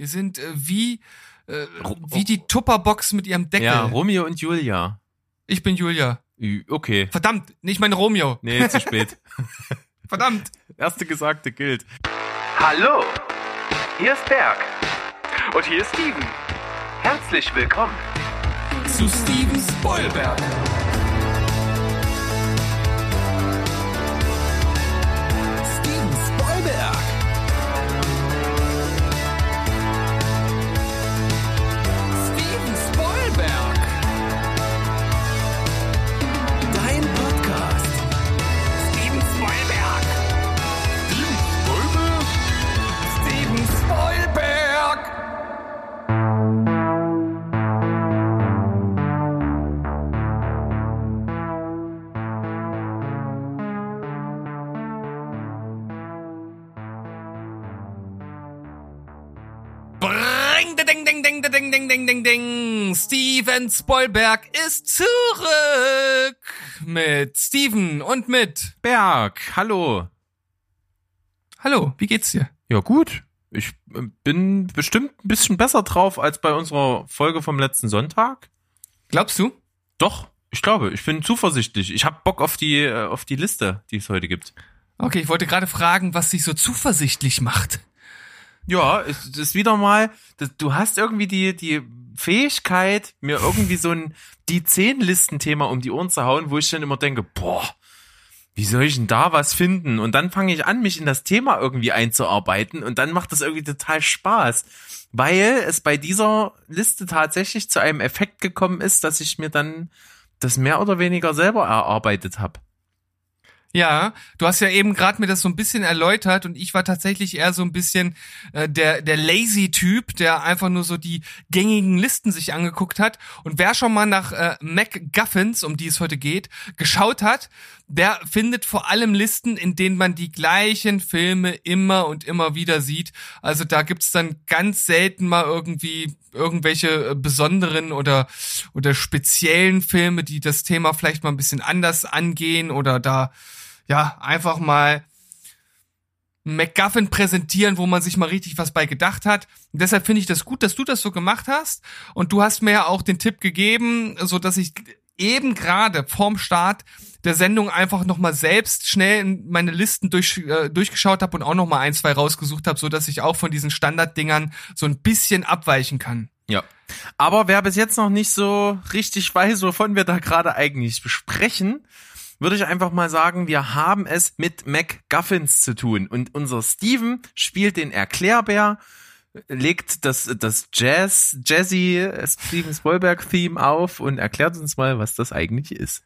Wir sind äh, wie, äh, wie die Tupperbox mit ihrem Deckel. Ja, Romeo und Julia. ich bin Julia. Okay. Verdammt, nicht mein Romeo. Nee, zu spät. Verdammt. Erste Gesagte gilt. Hallo, hier ist Berg. Und hier ist Steven. Herzlich willkommen. Zu Steven Spoilberg. Steven Spoilberg ist zurück mit Steven und mit. Berg, hallo. Hallo, wie geht's dir? Ja, gut. Ich äh, bin bestimmt ein bisschen besser drauf als bei unserer Folge vom letzten Sonntag. Glaubst du? Doch, ich glaube, ich bin zuversichtlich. Ich habe Bock auf die äh, auf die Liste, die es heute gibt. Okay, ich wollte gerade fragen, was dich so zuversichtlich macht. Ja, es ist wieder mal, du hast irgendwie die die Fähigkeit, mir irgendwie so ein die zehn Listenthema um die Ohren zu hauen, wo ich dann immer denke, boah, wie soll ich denn da was finden? Und dann fange ich an, mich in das Thema irgendwie einzuarbeiten und dann macht das irgendwie total Spaß, weil es bei dieser Liste tatsächlich zu einem Effekt gekommen ist, dass ich mir dann das mehr oder weniger selber erarbeitet habe. Ja, du hast ja eben gerade mir das so ein bisschen erläutert und ich war tatsächlich eher so ein bisschen äh, der der lazy Typ, der einfach nur so die gängigen Listen sich angeguckt hat und wer schon mal nach äh, MacGuffins, um die es heute geht, geschaut hat, der findet vor allem Listen, in denen man die gleichen Filme immer und immer wieder sieht. Also da gibt's dann ganz selten mal irgendwie irgendwelche äh, besonderen oder oder speziellen Filme, die das Thema vielleicht mal ein bisschen anders angehen oder da ja, einfach mal einen MacGuffin präsentieren, wo man sich mal richtig was bei gedacht hat. Und deshalb finde ich das gut, dass du das so gemacht hast. Und du hast mir ja auch den Tipp gegeben, so dass ich eben gerade vorm Start der Sendung einfach noch mal selbst schnell in meine Listen durch, äh, durchgeschaut habe und auch noch mal ein, zwei rausgesucht habe, so dass ich auch von diesen Standarddingern so ein bisschen abweichen kann. Ja. Aber wer bis jetzt noch nicht so richtig weiß, wovon wir da gerade eigentlich besprechen, würde ich einfach mal sagen, wir haben es mit MacGuffins zu tun. Und unser Steven spielt den Erklärbär, legt das, das Jazz, Jazzy Steven Spielberg-Theme auf und erklärt uns mal, was das eigentlich ist.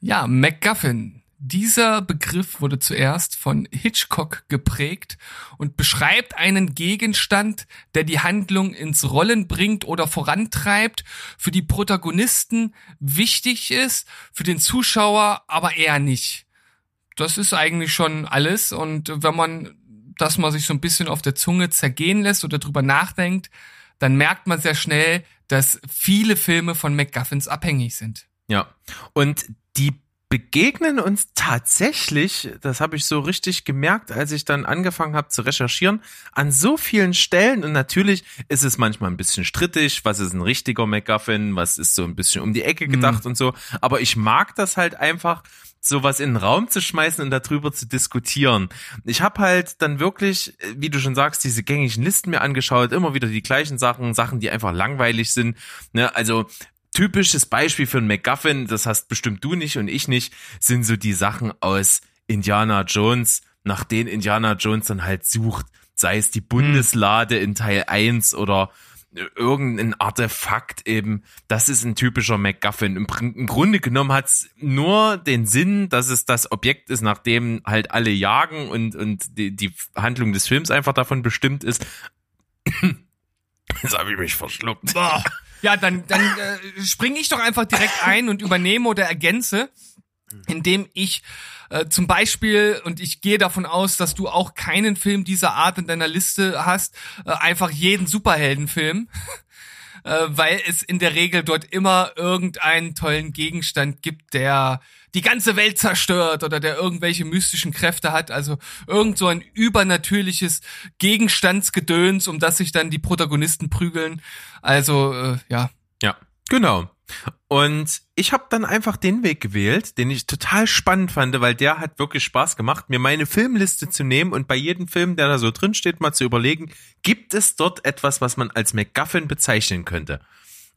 Ja, MacGuffin. Dieser Begriff wurde zuerst von Hitchcock geprägt und beschreibt einen Gegenstand, der die Handlung ins Rollen bringt oder vorantreibt, für die Protagonisten wichtig ist, für den Zuschauer aber eher nicht. Das ist eigentlich schon alles und wenn man das mal sich so ein bisschen auf der Zunge zergehen lässt oder drüber nachdenkt, dann merkt man sehr schnell, dass viele Filme von MacGuffins abhängig sind. Ja. Und die begegnen uns tatsächlich, das habe ich so richtig gemerkt, als ich dann angefangen habe zu recherchieren, an so vielen Stellen. Und natürlich ist es manchmal ein bisschen strittig, was ist ein richtiger MacGuffin, was ist so ein bisschen um die Ecke gedacht und so. Aber ich mag das halt einfach, sowas in den Raum zu schmeißen und darüber zu diskutieren. Ich habe halt dann wirklich, wie du schon sagst, diese gängigen Listen mir angeschaut, immer wieder die gleichen Sachen, Sachen, die einfach langweilig sind. Ne? Also typisches Beispiel für einen MacGuffin, das hast bestimmt du nicht und ich nicht, sind so die Sachen aus Indiana Jones, nach denen Indiana Jones dann halt sucht. Sei es die Bundeslade in Teil 1 oder irgendein Artefakt eben. Das ist ein typischer MacGuffin. Im, im Grunde genommen hat's nur den Sinn, dass es das Objekt ist, nach dem halt alle jagen und, und die, die Handlung des Films einfach davon bestimmt ist. Jetzt habe ich mich verschluckt. Ja, dann, dann äh, springe ich doch einfach direkt ein und übernehme oder ergänze, indem ich äh, zum Beispiel, und ich gehe davon aus, dass du auch keinen Film dieser Art in deiner Liste hast, äh, einfach jeden Superheldenfilm. äh, weil es in der Regel dort immer irgendeinen tollen Gegenstand gibt, der die ganze Welt zerstört oder der irgendwelche mystischen Kräfte hat. Also irgend so ein übernatürliches Gegenstandsgedöns, um das sich dann die Protagonisten prügeln. Also äh, ja. Ja, genau. Und ich habe dann einfach den Weg gewählt, den ich total spannend fand, weil der hat wirklich Spaß gemacht, mir meine Filmliste zu nehmen und bei jedem Film, der da so drin steht, mal zu überlegen, gibt es dort etwas, was man als MacGuffin bezeichnen könnte?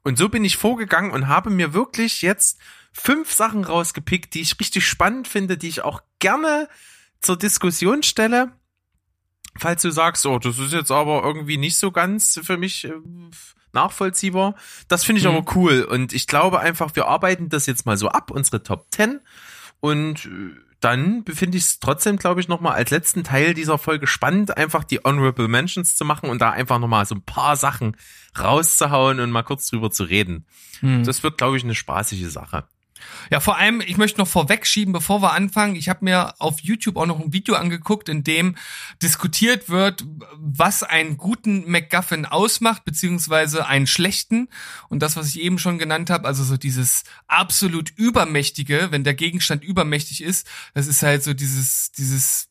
Und so bin ich vorgegangen und habe mir wirklich jetzt fünf Sachen rausgepickt, die ich richtig spannend finde, die ich auch gerne zur Diskussion stelle. Falls du sagst, oh, das ist jetzt aber irgendwie nicht so ganz für mich äh, nachvollziehbar. Das finde ich Mhm. aber cool. Und ich glaube einfach, wir arbeiten das jetzt mal so ab, unsere Top 10. Und äh, dann befinde ich es trotzdem, glaube ich, nochmal als letzten Teil dieser Folge spannend, einfach die Honorable Mentions zu machen und da einfach nochmal so ein paar Sachen rauszuhauen und mal kurz drüber zu reden. Hm. Das wird, glaube ich, eine spaßige Sache. Ja, vor allem, ich möchte noch vorwegschieben, bevor wir anfangen. Ich habe mir auf YouTube auch noch ein Video angeguckt, in dem diskutiert wird, was einen guten MacGuffin ausmacht, beziehungsweise einen schlechten. Und das, was ich eben schon genannt habe, also so dieses absolut übermächtige, wenn der Gegenstand übermächtig ist, das ist halt so dieses, dieses,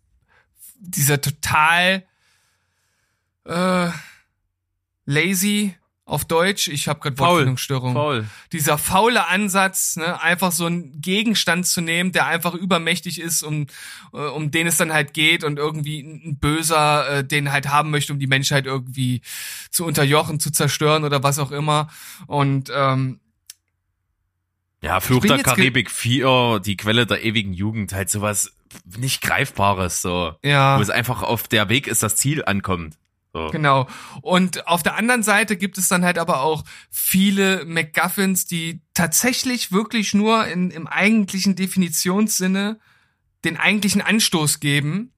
dieser total äh, lazy auf Deutsch. Ich habe gerade. Wortfindungsstörung Faul. dieser faule Ansatz, ne, einfach so einen Gegenstand zu nehmen, der einfach übermächtig ist, um, äh, um den es dann halt geht und irgendwie ein Böser äh, den halt haben möchte, um die Menschheit irgendwie zu unterjochen, zu zerstören oder was auch immer. Und ähm, Ja, Fluch der Karibik 4, die Quelle der ewigen Jugend, halt sowas nicht Greifbares, so. ja. Wo es einfach auf der Weg ist, das Ziel ankommt. So. Genau. Und auf der anderen Seite gibt es dann halt aber auch viele MacGuffins, die tatsächlich wirklich nur in, im eigentlichen Definitionssinne den eigentlichen Anstoß geben,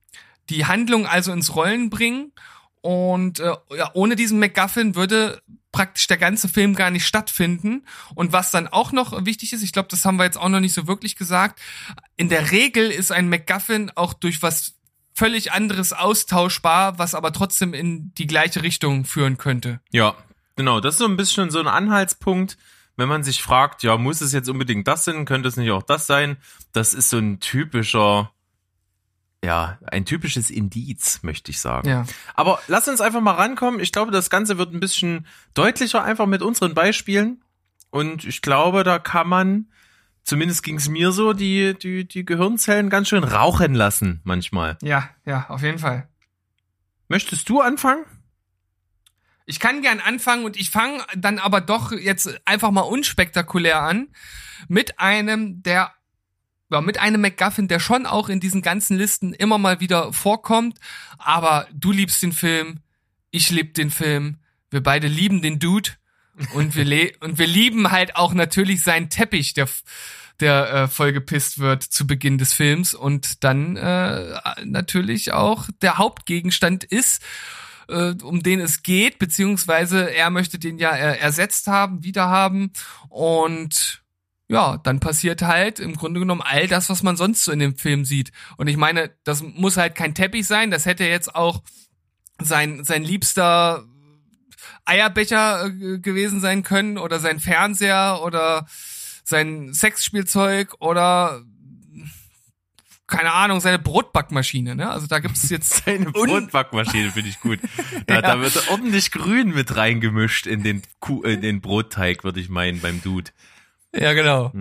die Handlung also ins Rollen bringen. Und äh, ja, ohne diesen MacGuffin würde praktisch der ganze Film gar nicht stattfinden. Und was dann auch noch wichtig ist, ich glaube, das haben wir jetzt auch noch nicht so wirklich gesagt, in der Regel ist ein MacGuffin auch durch was völlig anderes austauschbar, was aber trotzdem in die gleiche Richtung führen könnte. Ja, genau. Das ist so ein bisschen so ein Anhaltspunkt, wenn man sich fragt, ja, muss es jetzt unbedingt das sein? Könnte es nicht auch das sein? Das ist so ein typischer, ja, ein typisches Indiz, möchte ich sagen. Ja. Aber lass uns einfach mal rankommen. Ich glaube, das Ganze wird ein bisschen deutlicher einfach mit unseren Beispielen. Und ich glaube, da kann man, zumindest ging es mir so, die, die, die Gehirnzellen ganz schön rauchen lassen manchmal. Ja, ja, auf jeden Fall. Möchtest du anfangen? Ich kann gern anfangen und ich fange dann aber doch jetzt einfach mal unspektakulär an mit einem, der ja, mit einem MacGuffin, der schon auch in diesen ganzen Listen immer mal wieder vorkommt. Aber du liebst den Film, ich lieb den Film, wir beide lieben den Dude und wir le und wir lieben halt auch natürlich seinen Teppich, der der äh, vollgepisst wird zu Beginn des Films. Und dann äh, natürlich auch der Hauptgegenstand ist äh, um den es geht, beziehungsweise er möchte den ja äh, ersetzt haben, wieder haben und ja, dann passiert halt im Grunde genommen all das, was man sonst so in dem Film sieht. Und ich meine, das muss halt kein Teppich sein, das hätte jetzt auch sein, sein liebster Eierbecher äh, gewesen sein können oder sein Fernseher oder sein Sexspielzeug oder keine Ahnung, seine Brotbackmaschine, ne? Also da gibt's jetzt Eine Un- Brotbackmaschine finde ich gut. Da, Ja. da wird ordentlich Grün mit reingemischt in den, Kuh, in den Brotteig, würde ich meinen, beim Dude. Ja, genau.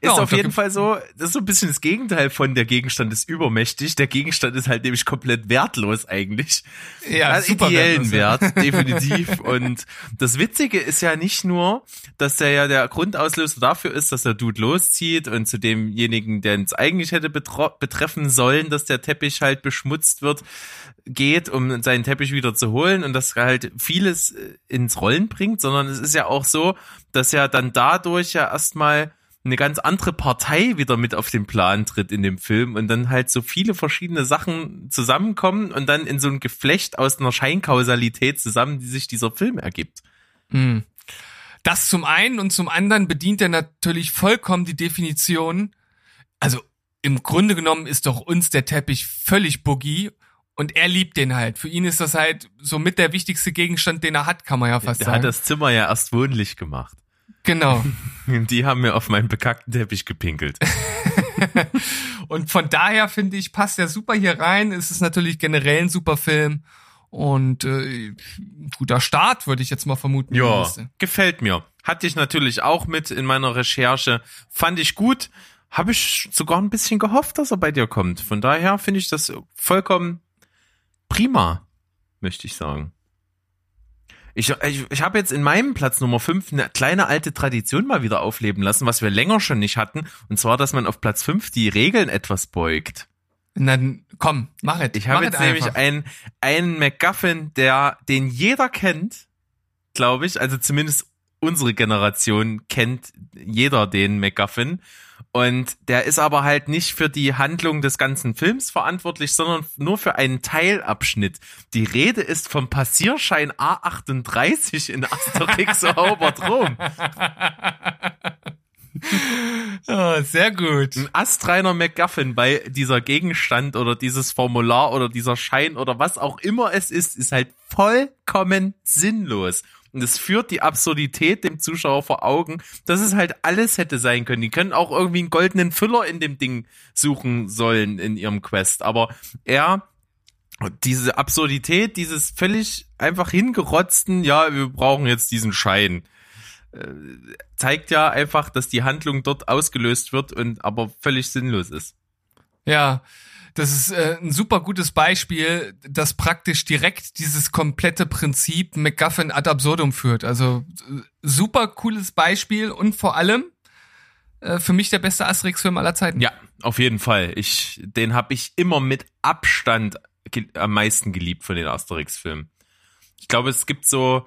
Ist Ja, auf jeden Fall so, das ist so ein bisschen das Gegenteil von der Gegenstand ist übermächtig. Der Gegenstand ist halt nämlich komplett wertlos eigentlich. Ja, Hat super ideellen wertlos. Wert, definitiv. Und das Witzige ist ja nicht nur, dass der ja der Grundauslöser dafür ist, dass der Dude loszieht und zu demjenigen, der es eigentlich hätte betreffen sollen, dass der Teppich halt beschmutzt wird, geht, um seinen Teppich wieder zu holen und das halt vieles äh, ins Rollen bringt, sondern es ist ja auch so, dass ja dann dadurch ja erstmal eine ganz andere Partei wieder mit auf den Plan tritt in dem Film und dann halt so viele verschiedene Sachen zusammenkommen und dann in so ein Geflecht aus einer Scheinkausalität zusammen, die sich dieser Film ergibt. Hm. Das zum einen und zum anderen bedient er natürlich vollkommen die Definition. Also im Grunde genommen ist doch uns der Teppich völlig boogie und er liebt den halt. Für ihn ist das halt so mit der wichtigste Gegenstand, den er hat, kann man ja fast Der sagen. hat das Zimmer ja erst wohnlich gemacht. genau. Die haben mir auf meinen bekackten Teppich gepinkelt. und von daher finde ich, passt der super hier rein. Es ist natürlich generell ein super Film. Und äh, guter Start, würde ich jetzt mal vermuten. Ja, gefällt mir. Hatte ich natürlich auch mit in meiner Recherche. Fand ich gut. Habe ich sogar ein bisschen gehofft, dass er bei dir kommt. Von daher finde ich das vollkommen prima, möchte ich sagen. Ich, ich, ich habe jetzt in meinem Platz Nummer 5 eine kleine alte Tradition mal wieder aufleben lassen, was wir länger schon nicht hatten. Und zwar, dass man auf Platz 5 die Regeln etwas beugt. Na, dann, komm, mach es. Ich habe jetzt nämlich einen, einen MacGuffin, der, den jeder kennt, glaube ich. Also zumindest unsere Generation kennt jeder den MacGuffin. Und der ist aber halt nicht für die Handlung des ganzen Films verantwortlich, sondern nur für einen Teilabschnitt. Die Rede ist vom Passierschein A38 in Asterix Erobert Rom. Oh, sehr gut. ein astreiner MacGuffin bei dieser Gegenstand oder dieses Formular oder dieser Schein oder was auch immer es ist, ist halt vollkommen sinnlos. Und es führt die Absurdität dem Zuschauer vor Augen, dass es halt alles hätte sein können. Die können auch irgendwie einen goldenen Füller in dem Ding suchen sollen in ihrem Quest. Aber er, diese Absurdität, dieses völlig einfach hingerotzten, ja, wir brauchen jetzt diesen Schein zeigt ja einfach, dass die Handlung dort ausgelöst wird und aber völlig sinnlos ist. Ja, das ist äh, ein super gutes Beispiel, das praktisch direkt dieses komplette Prinzip MacGuffin ad absurdum führt. Also äh, super cooles Beispiel und vor allem äh, für mich der beste Asterix-Film aller Zeiten. Ja, auf jeden Fall. Ich, den habe ich immer mit Abstand am meisten geliebt von den Asterix-Filmen. Ich glaube, es gibt so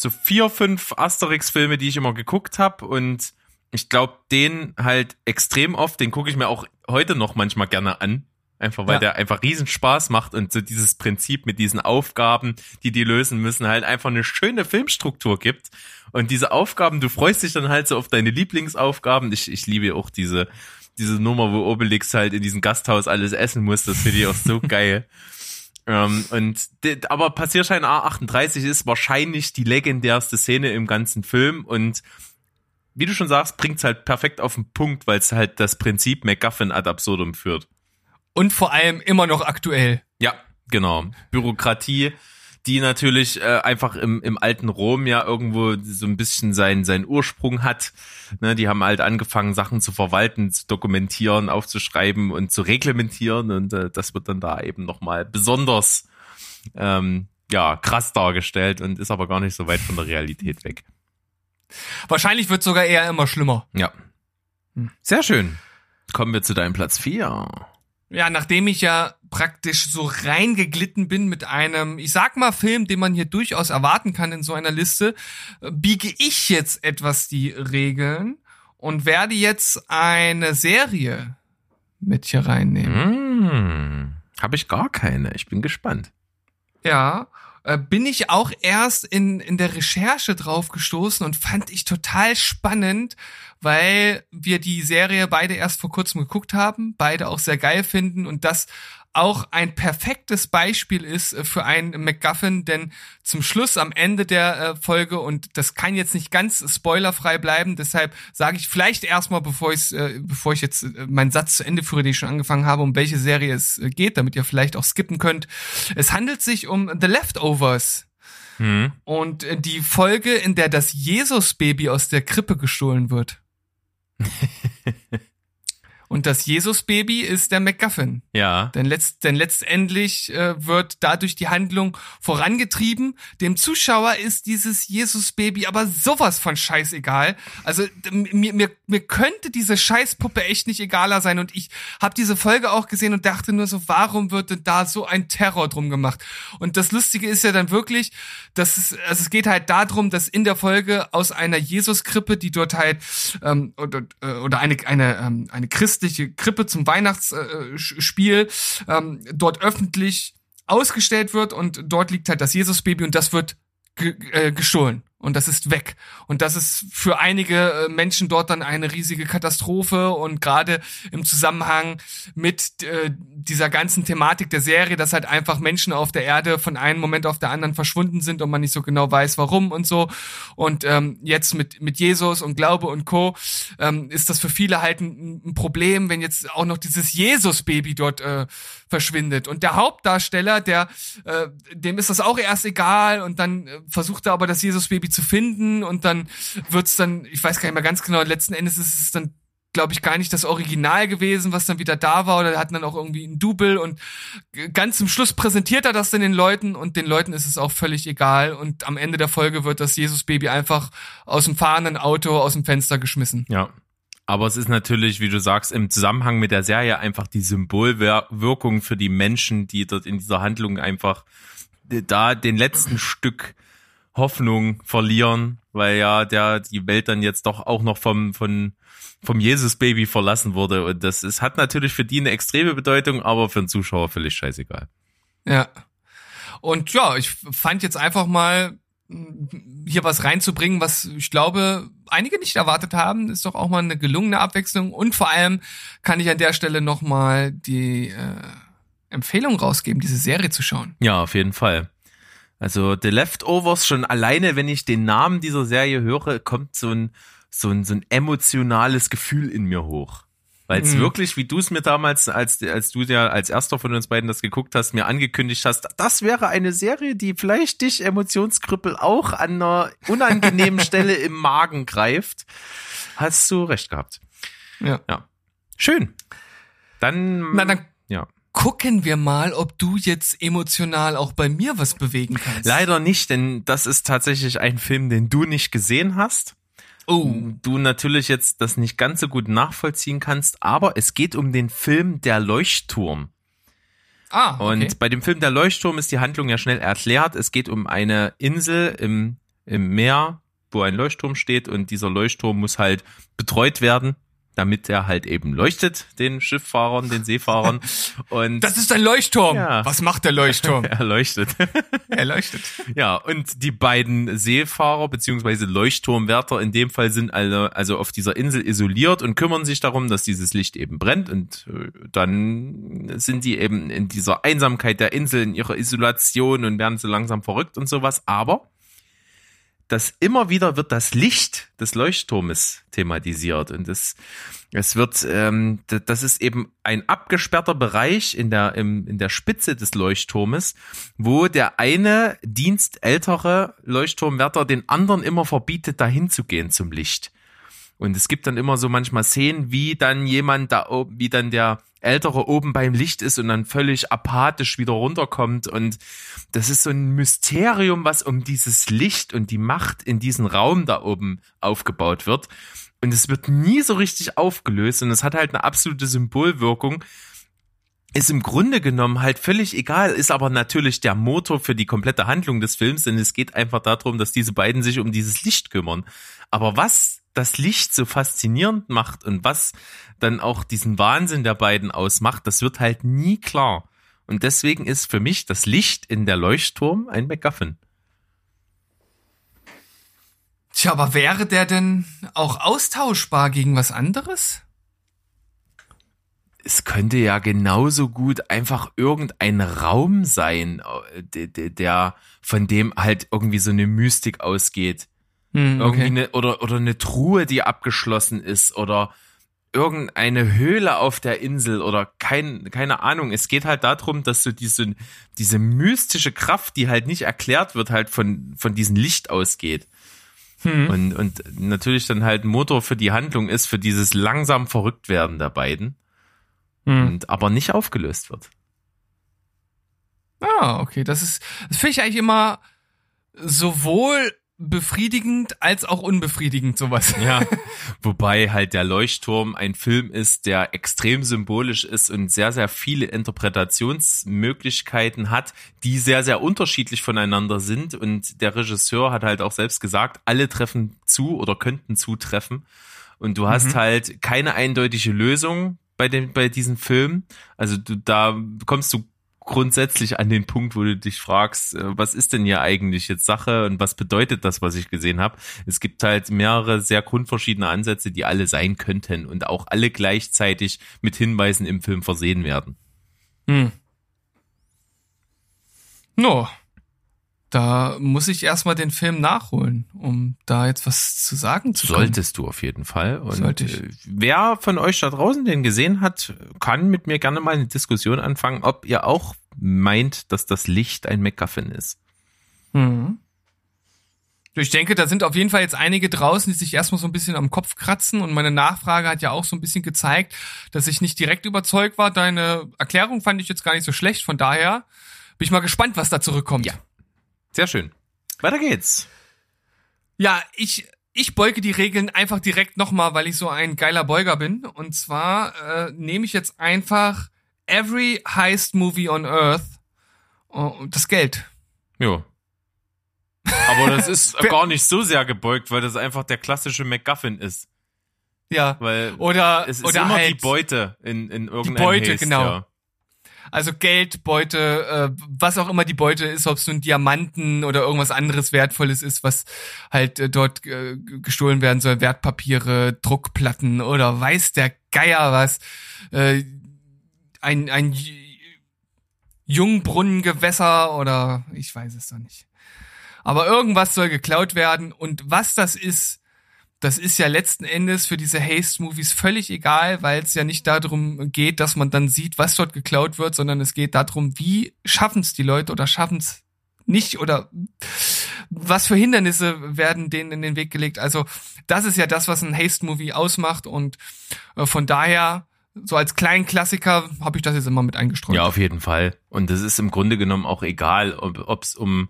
so vier, fünf Asterix-Filme, die ich immer geguckt habe und ich glaube, den halt extrem oft, den gucke ich mir auch heute noch manchmal gerne an. Einfach weil Ja. der einfach riesen Spaß macht und so dieses Prinzip mit diesen Aufgaben, die die lösen müssen, halt einfach eine schöne Filmstruktur gibt. Und diese Aufgaben, du freust dich dann halt so auf deine Lieblingsaufgaben. Ich, ich liebe auch diese, diese Nummer, wo Obelix halt in diesem Gasthaus alles essen muss. Das finde ich auch so geil. Ähm, und aber Passierschein A38 ist wahrscheinlich die legendärste Szene im ganzen Film und wie du schon sagst, bringt's halt perfekt auf den Punkt, weil es halt das Prinzip MacGuffin ad absurdum führt. Und vor allem immer noch aktuell. Ja, genau. Bürokratie, die natürlich äh, einfach im, im alten Rom ja irgendwo so ein bisschen seinen seinen Ursprung hat. Ne, die haben halt angefangen, Sachen zu verwalten, zu dokumentieren, aufzuschreiben und zu reglementieren und äh, das wird dann da eben nochmal besonders ähm, ja krass dargestellt und ist aber gar nicht so weit von der Realität weg. Wahrscheinlich wird sogar eher immer schlimmer. Ja. Sehr schön. Kommen wir zu deinem Platz 4. Ja, nachdem ich ja praktisch so reingeglitten bin mit einem, ich sag mal, Film, den man hier durchaus erwarten kann in so einer Liste, äh, biege ich jetzt etwas die Regeln und werde jetzt eine Serie mit hier reinnehmen. Hm, Habe ich gar keine. Ich bin gespannt. Ja, bin ich auch erst in, in der Recherche drauf gestoßen und fand ich total spannend, weil wir die Serie beide erst vor kurzem geguckt haben, beide auch sehr geil finden und das auch ein perfektes Beispiel ist äh, für einen MacGuffin, denn zum Schluss am Ende der äh, Folge, und das kann jetzt nicht ganz spoilerfrei bleiben, deshalb sage ich vielleicht erstmal, bevor, ich's, äh, bevor ich jetzt meinen Satz zu Ende führe, den ich schon angefangen habe, um welche Serie es geht, damit ihr vielleicht auch skippen könnt. Es handelt sich um The Leftovers. Hm. Und die Folge, in der das Jesus-Baby aus der Krippe gestohlen wird. Und das Jesus-Baby ist der MacGuffin. Ja. Denn, letzt, denn letztendlich äh, wird dadurch die Handlung vorangetrieben. Dem Zuschauer ist dieses Jesus-Baby aber sowas von scheißegal. Also mir, mir, mir könnte diese Scheißpuppe echt nicht egaler sein. Und ich habe diese Folge auch gesehen und dachte nur so, warum wird denn da so ein Terror drum gemacht? Und das Lustige ist ja dann wirklich, dass es, also es geht halt darum, dass in der Folge aus einer Jesus-Krippe, die dort halt ähm, oder, äh, oder eine eine ähm, eine christliche Krippe zum Weihnachtsspiel äh, ähm, dort öffentlich ausgestellt wird und dort liegt halt das Jesusbaby und das wird äh, gestohlen. Und das ist weg. Und das ist für einige äh, Menschen dort dann eine riesige Katastrophe und gerade im Zusammenhang mit äh, dieser ganzen Thematik der Serie, dass halt einfach Menschen auf der Erde von einem Moment auf der anderen verschwunden sind und man nicht so genau weiß, warum und so. Und ähm, jetzt mit, mit Jesus und Glaube und Co. Ähm, ist das für viele halt ein, ein Problem, wenn jetzt auch noch dieses Jesus-Baby dort äh, verschwindet. Und der Hauptdarsteller, der, äh, dem ist das auch erst egal und dann äh, versucht er aber das Jesus-Baby zu finden und dann wird's dann, ich weiß gar nicht mehr ganz genau, letzten Endes ist es dann glaube ich, gar nicht das Original gewesen, was dann wieder da war, oder hatten dann auch irgendwie ein Double und ganz zum Schluss präsentiert er das dann den Leuten und den Leuten ist es auch völlig egal und am Ende der Folge wird das Jesus-Baby einfach aus dem fahrenden Auto aus dem Fenster geschmissen. Ja. Aber es ist natürlich, wie du sagst, im Zusammenhang mit der Serie einfach die Symbolwirkung für die Menschen, die dort in dieser Handlung einfach da den letzten Stück Hoffnung verlieren, weil ja der die Welt dann jetzt doch auch noch vom von vom Jesus-Baby verlassen wurde. Und das ist, hat natürlich für die eine extreme Bedeutung, aber für den Zuschauer völlig scheißegal. Ja. Und ja, ich fand jetzt einfach mal mm, hier was reinzubringen, was ich glaube, einige nicht erwartet haben, ist doch auch mal eine gelungene Abwechslung. Und vor allem kann ich an der Stelle nochmal die äh, Empfehlung rausgeben, diese Serie zu schauen. Ja, auf jeden Fall. Also The Leftovers, schon alleine, wenn ich den Namen dieser Serie höre, kommt so ein, so ein, so ein emotionales Gefühl in mir hoch. Weil es Mhm. wirklich, wie du es mir damals, als, als du ja als erster von uns beiden das geguckt hast, mir angekündigt hast, das wäre eine Serie, die vielleicht dich Emotionskrüppel auch an einer unangenehmen Stelle im Magen greift. Hast du recht gehabt. Ja. Ja. Schön. Dann, Na, dann. Gucken wir mal, ob du jetzt emotional auch bei mir was bewegen kannst. Leider nicht, denn das ist tatsächlich ein Film, den du nicht gesehen hast. Oh. Du natürlich jetzt das nicht ganz so gut nachvollziehen kannst, aber es geht um den Film Der Leuchtturm. Ah, okay. Und bei dem Film Der Leuchtturm ist die Handlung ja schnell erklärt. Es geht um eine Insel im, im Meer, wo ein Leuchtturm steht und dieser Leuchtturm muss halt betreut werden, damit er halt eben leuchtet, den Schifffahrern, den Seefahrern. Und das ist ein Leuchtturm. Ja. Was macht der Leuchtturm? er leuchtet. er leuchtet. Ja, und die beiden Seefahrer beziehungsweise Leuchtturmwärter in dem Fall sind alle also auf dieser Insel isoliert und kümmern sich darum, dass dieses Licht eben brennt und äh, dann sind die eben in dieser Einsamkeit der Insel in ihrer Isolation und werden so langsam verrückt und sowas, aber das immer wieder wird das Licht des Leuchtturmes thematisiert und es es wird ähm, das ist eben ein abgesperrter Bereich in der im, in der Spitze des Leuchtturmes, wo der eine dienstältere Leuchtturmwärter den anderen immer verbietet dahin zu gehen zum Licht. Und es gibt dann immer so manchmal Szenen, wie dann jemand da oben, wie dann der Ältere oben beim Licht ist und dann völlig apathisch wieder runterkommt. Und das ist so ein Mysterium, was um dieses Licht und die Macht in diesen Raum da oben aufgebaut wird. Und es wird nie so richtig aufgelöst und es hat halt eine absolute Symbolwirkung. Ist im Grunde genommen halt völlig egal, ist aber natürlich der Motor für die komplette Handlung des Films, denn es geht einfach darum, dass diese beiden sich um dieses Licht kümmern. Aber was das Licht so faszinierend macht und was dann auch diesen Wahnsinn der beiden ausmacht, das wird halt nie klar. Und deswegen ist für mich das Licht in der Leuchtturm ein MacGuffin. Tja, aber wäre der denn auch austauschbar gegen was anderes? es könnte ja genauso gut einfach irgendein Raum sein, äh, der, von dem halt irgendwie so eine Mystik ausgeht. Irgendwie okay. eine, oder, oder eine Truhe, die abgeschlossen ist oder irgendeine Höhle auf der Insel oder kein, keine Ahnung. Es geht halt darum, dass so diese, diese mystische Kraft, die halt nicht erklärt wird, halt von, von diesem Licht ausgeht. Hm. Und, und natürlich dann halt ein Motor für die Handlung ist, für dieses langsam Verrücktwerden der beiden. Hm. Und aber nicht aufgelöst wird. Ah, okay. Das ist, das finde ich eigentlich immer sowohl befriedigend als auch unbefriedigend, sowas. Ja, wobei halt der Leuchtturm ein Film ist, der extrem symbolisch ist und sehr, sehr viele Interpretationsmöglichkeiten hat, die sehr, sehr unterschiedlich voneinander sind. Und der Regisseur hat halt auch selbst gesagt, alle treffen zu oder könnten zutreffen. Und du hast Mhm. halt keine eindeutige Lösung bei dem, bei diesem Film. Also du, da kommst du grundsätzlich an den Punkt, wo du dich fragst, äh, was ist denn hier eigentlich jetzt Sache und was bedeutet das, was ich gesehen habe? Es gibt halt mehrere sehr grundverschiedene Ansätze, die alle sein könnten und auch alle gleichzeitig mit Hinweisen im Film versehen werden. Hm. No. Da muss ich erstmal den Film nachholen, um da jetzt was zu sagen zu können. Solltest du auf jeden Fall. Und Sollte ich. äh, wer von euch da draußen den gesehen hat, kann mit mir gerne mal eine Diskussion anfangen, ob ihr auch meint, dass das Licht ein MacGuffin ist. Mhm. Ich denke, da sind auf jeden Fall jetzt einige draußen, die sich erstmal so ein bisschen am Kopf kratzen und meine Nachfrage hat ja auch so ein bisschen gezeigt, dass ich nicht direkt überzeugt war. Deine Erklärung fand ich jetzt gar nicht so schlecht, von daher bin ich mal gespannt, was da zurückkommt. Ja. Sehr schön. Weiter geht's. Ja, ich, ich beuge die Regeln einfach direkt nochmal, weil ich so ein geiler Beuger bin. Und zwar äh, nehme ich jetzt einfach every heist movie on earth oh, das Geld. Jo. Aber das ist gar nicht so sehr gebeugt, weil das einfach der klassische MacGuffin ist. Ja. Weil Oder, es ist oder immer halt, die Beute in, in irgendeinem Beute, Haste, genau. Ja. Also Geld, Beute, äh, was auch immer die Beute ist, ob es nun Diamanten oder irgendwas anderes Wertvolles ist, was halt äh, dort äh, gestohlen werden soll, Wertpapiere, Druckplatten oder weiß der Geier was. Äh, ein, ein Jungbrunnengewässer oder ich weiß es doch nicht. Aber irgendwas soll geklaut werden und was das ist, das ist ja letzten Endes für diese Haste-Movies völlig egal, weil es ja nicht darum geht, dass man dann sieht, was dort geklaut wird, sondern es geht darum, wie schaffen es die Leute oder schaffen es nicht oder was für Hindernisse werden denen in den Weg gelegt. Also das ist ja das, was ein Haste-Movie ausmacht und äh, von daher, so als kleinen Klassiker, habe ich das jetzt immer mit eingestreut. Ja, auf jeden Fall. Und es ist im Grunde genommen auch egal, ob es um,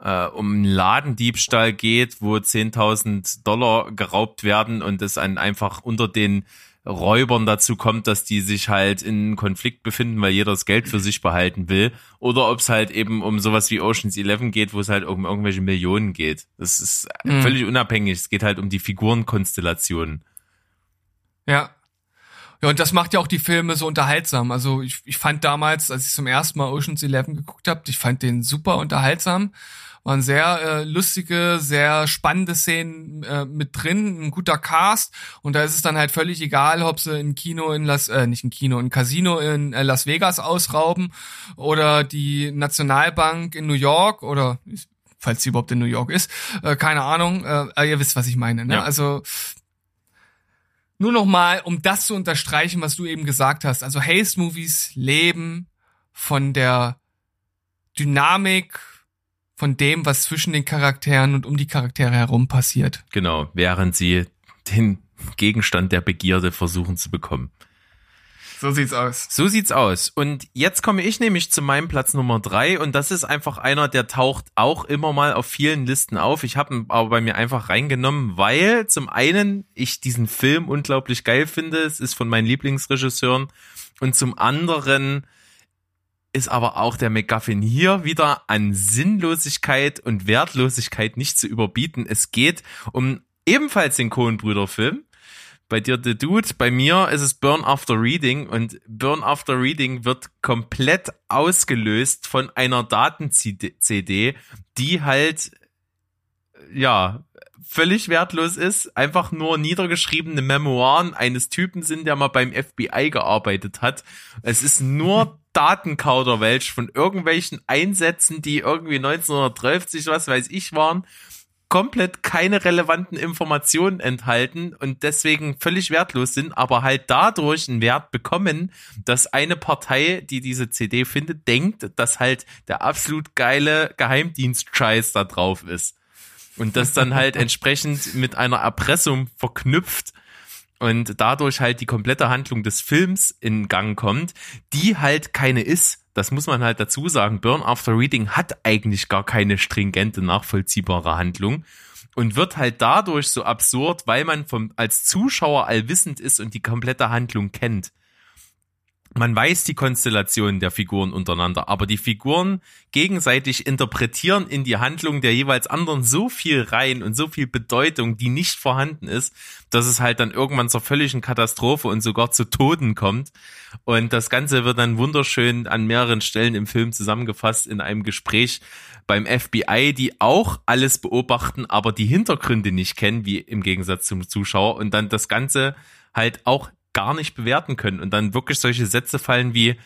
äh, um einen Ladendiebstahl geht, wo 10.000 Dollar geraubt werden und es dann einfach unter den Räubern dazu kommt, dass die sich halt in Konflikt befinden, weil jeder das Geld für sich behalten will. Oder ob es halt eben um sowas wie Oceans 11 geht, wo es halt um irgendwelche Millionen geht. Das ist Mhm. völlig unabhängig. Es geht halt um die Figurenkonstellationen. Ja. Ja, und das macht ja auch die Filme so unterhaltsam. Also ich, ich fand damals, als ich zum ersten Mal Ocean's Eleven geguckt habe, ich fand den super unterhaltsam. Waren sehr äh, lustige, sehr spannende Szenen äh, mit drin, ein guter Cast. Und da ist es dann halt völlig egal, ob sie ein Kino in Las, äh, nicht ein Kino, ein Casino in äh, Las Vegas ausrauben oder die Nationalbank in New York oder falls sie überhaupt in New York ist, äh, keine Ahnung. Äh, ihr wisst, was ich meine. Ne? Ja. Also nur noch mal, um das zu unterstreichen, was du eben gesagt hast. Also Haste-Movies leben von der Dynamik, von dem, was zwischen den Charakteren und um die Charaktere herum passiert. Genau, während sie den Gegenstand der Begierde versuchen zu bekommen. So sieht's aus. So sieht's aus. Und jetzt komme ich nämlich zu meinem Platz Nummer drei und das ist einfach einer, der taucht auch immer mal auf vielen Listen auf. Ich habe ihn aber bei mir einfach reingenommen, weil zum einen ich diesen Film unglaublich geil finde. Es ist von meinen Lieblingsregisseuren und zum anderen ist aber auch der McGuffin hier wieder an Sinnlosigkeit und Wertlosigkeit nicht zu überbieten. Es geht um ebenfalls den Coen-Brüder-Film. Bei dir The Dude, bei mir ist es Burn After Reading und Burn After Reading wird komplett ausgelöst von einer Daten-CD, die halt, ja, völlig wertlos ist, einfach nur niedergeschriebene Memoiren eines Typen sind, der mal beim FBI gearbeitet hat. Es ist nur Datenkauderwelsch von irgendwelchen Einsätzen, die irgendwie 1930, was weiß ich, waren komplett keine relevanten Informationen enthalten und deswegen völlig wertlos sind, aber halt dadurch einen Wert bekommen, dass eine Partei, die diese CD findet, denkt, dass halt der absolut geile Geheimdienst-Scheiß da drauf ist. Und das dann halt entsprechend mit einer Erpressung verknüpft und dadurch halt die komplette Handlung des Films in Gang kommt, die halt keine ist. Das muss man halt dazu sagen. Burn After Reading hat eigentlich gar keine stringente, nachvollziehbare Handlung und wird halt dadurch so absurd, weil man vom, als Zuschauer allwissend ist und die komplette Handlung kennt. Man weiß die Konstellation der Figuren untereinander, aber die Figuren gegenseitig interpretieren in die Handlung der jeweils anderen so viel rein und so viel Bedeutung, die nicht vorhanden ist, dass es halt dann irgendwann zur völligen Katastrophe und sogar zu Toten kommt. Und das Ganze wird dann wunderschön an mehreren Stellen im Film zusammengefasst in einem Gespräch beim FBI, die auch alles beobachten, aber die Hintergründe nicht kennen, wie im Gegensatz zum Zuschauer und dann das Ganze halt auch gar nicht bewerten können und dann wirklich solche Sätze fallen wie,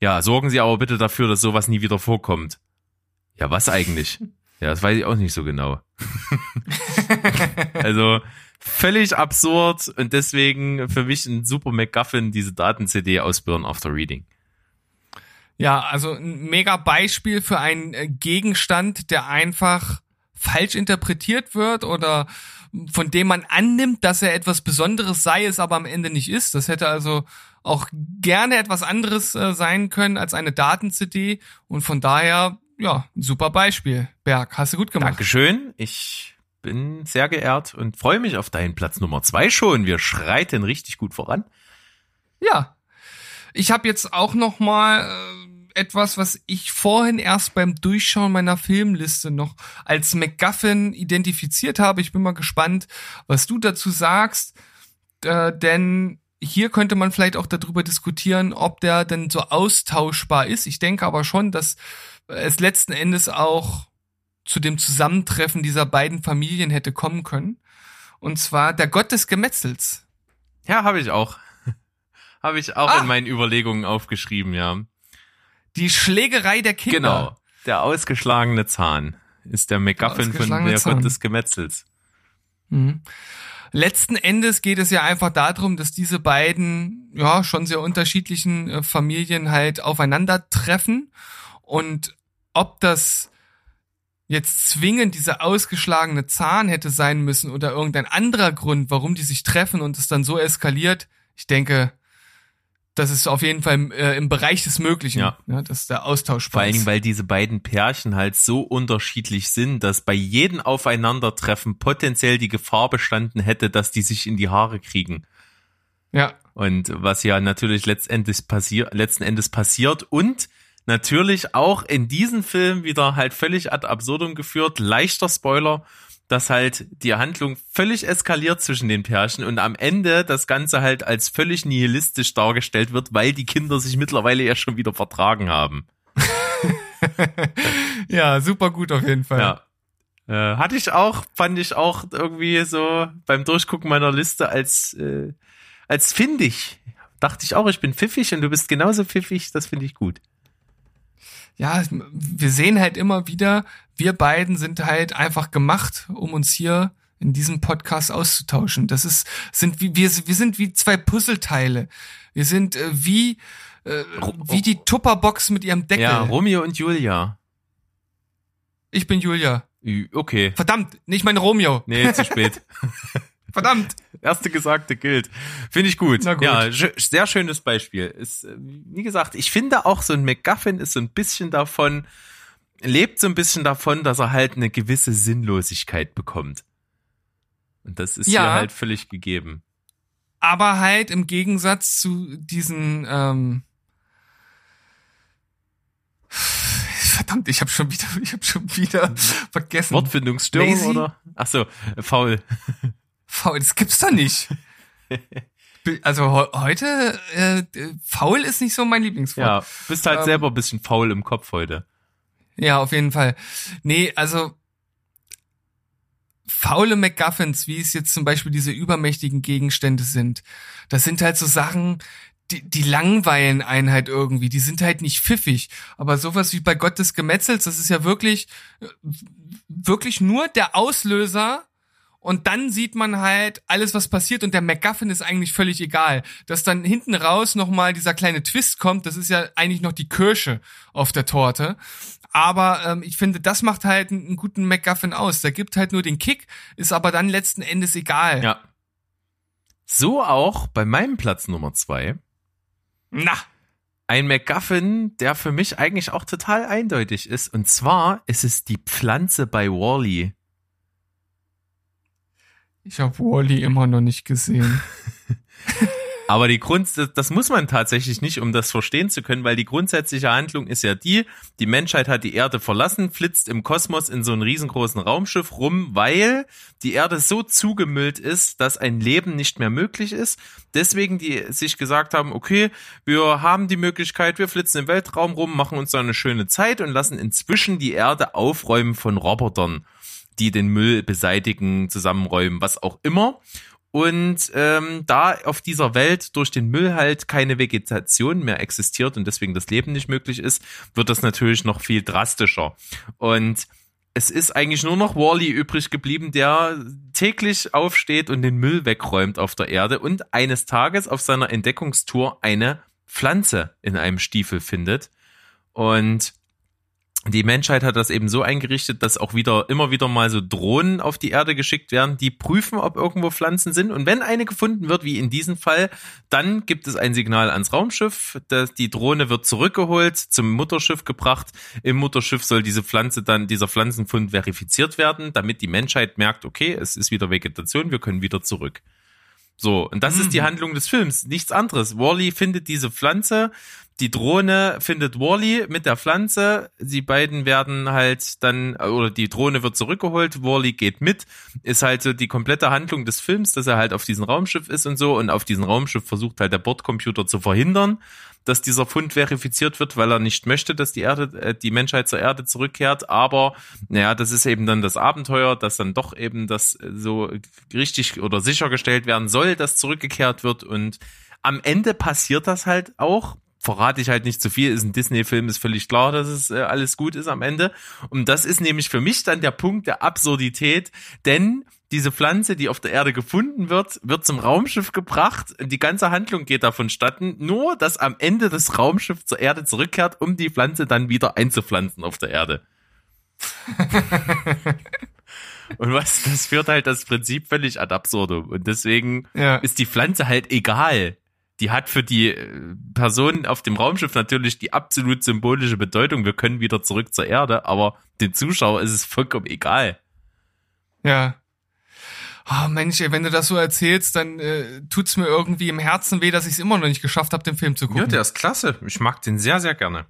ja, sorgen Sie aber bitte dafür, dass sowas nie wieder vorkommt. Ja, was eigentlich? Ja, das weiß ich auch nicht so genau. also völlig absurd und deswegen für mich ein super MacGuffin, diese Daten-CD aus Burn After Reading. Ja, also ein mega Beispiel für einen äh, Gegenstand, der einfach falsch interpretiert wird oder von dem man annimmt, dass er etwas Besonderes sei, es aber am Ende nicht ist. Das hätte also auch gerne etwas anderes äh, sein können als eine Daten-CD und von daher, ja, ein super Beispiel. Berg, hast du gut gemacht. Dankeschön. Ich bin sehr geehrt und freue mich auf deinen Platz Nummer zwei schon. Wir schreiten richtig gut voran. Ja. Ich habe jetzt auch noch mal äh, etwas, was ich vorhin erst beim Durchschauen meiner Filmliste noch als MacGuffin identifiziert habe. Ich bin mal gespannt, was du dazu sagst, äh, denn hier könnte man vielleicht auch darüber diskutieren, ob der denn so austauschbar ist. Ich denke aber schon, dass es letzten Endes auch zu dem Zusammentreffen dieser beiden Familien hätte kommen können. Und zwar der Gott des Gemetzels. Ja, habe ich auch. habe ich auch Ah. in meinen Überlegungen aufgeschrieben, ja. Die Schlägerei der Kinder. Genau. Der ausgeschlagene Zahn ist der MacGuffin von der Zahn. Gott des Gemetzels. Mhm. Letzten Endes geht es ja einfach darum, dass diese beiden, ja, schon sehr unterschiedlichen äh, Familien halt aufeinandertreffen und ob das jetzt zwingend dieser ausgeschlagene Zahn hätte sein müssen oder irgendein anderer Grund, warum die sich treffen und es dann so eskaliert, ich denke, das ist auf jeden Fall äh, im Bereich des Möglichen, Ja. dass der Austausch Vor allen Dingen, weil diese beiden Pärchen halt so unterschiedlich sind, dass bei jedem Aufeinandertreffen potenziell die Gefahr bestanden hätte, dass die sich in die Haare kriegen. ja, Und was ja natürlich letztendlich passiert, letzten Endes passiert und natürlich auch in diesem Film wieder halt völlig ad absurdum geführt. Leichter Spoiler, dass halt die Handlung völlig eskaliert zwischen den Pärchen und am Ende das Ganze halt als völlig nihilistisch dargestellt wird, weil die Kinder sich mittlerweile ja schon wieder vertragen haben. ja, super gut auf jeden Fall. Ja. Äh, hatte ich auch, fand ich auch irgendwie so beim Durchgucken meiner Liste als, äh, als findig. Dachte ich auch, ich bin pfiffig und du bist genauso pfiffig, das finde ich gut. Ja, wir sehen halt immer wieder, wir beiden sind halt einfach gemacht, um uns hier in diesem Podcast auszutauschen. Das ist, sind wie, wir, wir sind wie zwei Puzzleteile. Wir sind äh, wie, äh, wie die Tupperbox mit ihrem Deckel. Ja, Romeo und Julia. ich bin Julia. Okay. Verdammt, nicht mein Romeo. Nee, zu spät. Verdammt. Erste Gesagte gilt. Finde ich gut. Gut. Ja, sehr schönes Beispiel. Ist, äh, wie gesagt, ich finde auch so ein MacGuffin ist so ein bisschen davon, lebt so ein bisschen davon, dass er halt eine gewisse Sinnlosigkeit bekommt. Und das ist Ja. hier halt völlig gegeben. Aber halt im Gegensatz zu diesen, ähm, verdammt, ich habe schon wieder, ich habe schon wieder vergessen. Wortfindungsstörung Lazy? oder? Ach so, äh, faul. Faul, das gibt's doch nicht. Also he- heute, äh, äh, faul ist nicht so mein Lieblingswort. Ja, bist halt Ähm, selber ein bisschen faul im Kopf heute. Ja, auf jeden Fall. Nee, also faule MacGuffins, wie es jetzt zum Beispiel diese übermächtigen Gegenstände sind, das sind halt so Sachen, die, die langweilen einen halt irgendwie, die sind halt nicht pfiffig. Aber sowas wie bei Gott des Gemetzels, das ist ja wirklich, äh, wirklich nur der Auslöser und dann sieht man halt alles, was passiert und der MacGuffin ist eigentlich völlig egal. Dass dann hinten raus nochmal dieser kleine Twist kommt, das ist ja eigentlich noch die Kirsche auf der Torte. Aber ähm, ich finde, das macht halt einen, einen guten MacGuffin aus. Der gibt halt nur den Kick, ist aber dann letzten Endes egal. Ja. So auch bei meinem Platz Nummer zwei. Na, Ein MacGuffin, der für mich eigentlich auch total eindeutig ist. Und zwar ist es die Pflanze bei Wally. Ich habe Wally immer noch nicht gesehen. Aber die Grund, das, muss man tatsächlich nicht, um das verstehen zu können, weil die grundsätzliche Handlung ist ja die, die Menschheit hat die Erde verlassen, flitzt im Kosmos in so einen riesengroßen Raumschiff rum, weil die Erde so zugemüllt ist, dass ein Leben nicht mehr möglich ist. Deswegen die sich gesagt haben, okay, wir haben die Möglichkeit, wir flitzen im Weltraum rum, machen uns da eine schöne Zeit und lassen inzwischen die Erde aufräumen von Robotern die den Müll beseitigen, zusammenräumen, was auch immer. Und ähm, da auf dieser Welt durch den Müll halt keine Vegetation mehr existiert und deswegen das Leben nicht möglich ist, wird das natürlich noch viel drastischer. Und es ist eigentlich nur noch Wally übrig geblieben, der täglich aufsteht und den Müll wegräumt auf der Erde und eines Tages auf seiner Entdeckungstour eine Pflanze in einem Stiefel findet. Und die Menschheit hat das eben so eingerichtet, dass auch wieder immer wieder mal so Drohnen auf die Erde geschickt werden, die prüfen, ob irgendwo Pflanzen sind. Und wenn eine gefunden wird, wie in diesem Fall, dann gibt es ein Signal ans Raumschiff. dass die Drohne wird zurückgeholt, zum Mutterschiff gebracht. Im Mutterschiff soll diese Pflanze dann, dieser Pflanzenfund verifiziert werden, damit die Menschheit merkt, okay, es ist wieder Vegetation, wir können wieder zurück. So, und das mhm. ist die Handlung des Films, nichts anderes. Wally findet diese Pflanze, die Drohne findet Wally mit der Pflanze. Die beiden werden halt dann, oder die Drohne wird zurückgeholt. Wally geht mit. Ist halt so die komplette Handlung des Films, dass er halt auf diesem Raumschiff ist und so. Und auf diesem Raumschiff versucht halt der Bordcomputer zu verhindern, dass dieser Fund verifiziert wird, weil er nicht möchte, dass die Erde, äh, die Menschheit zur Erde zurückkehrt. Aber, naja, das ist eben dann das Abenteuer, dass dann doch eben das so richtig oder sichergestellt werden soll, dass zurückgekehrt wird und am Ende passiert das halt auch verrate ich halt nicht zu viel, ist ein Disney-Film, ist völlig klar, dass es äh, alles gut ist am Ende. Und das ist nämlich für mich dann der Punkt der Absurdität, denn diese Pflanze, die auf der Erde gefunden wird, wird zum Raumschiff gebracht. Die ganze Handlung geht davon statten. Nur, dass am Ende das Raumschiff zur Erde zurückkehrt, um die Pflanze dann wieder einzupflanzen auf der Erde. Und was, das führt halt das Prinzip völlig ad absurdum. Und deswegen ja. ist die Pflanze halt egal die hat für die äh, Personen auf dem Raumschiff natürlich die absolut symbolische Bedeutung. Wir können wieder zurück zur Erde, aber den Zuschauer ist es vollkommen egal. Ja. Oh Mensch, ey, wenn du das so erzählst, dann äh, tut's mir irgendwie im Herzen weh, dass ich es immer noch nicht geschafft habe, den Film zu gucken. Ja, der ist klasse. Ich mag den sehr, sehr gerne.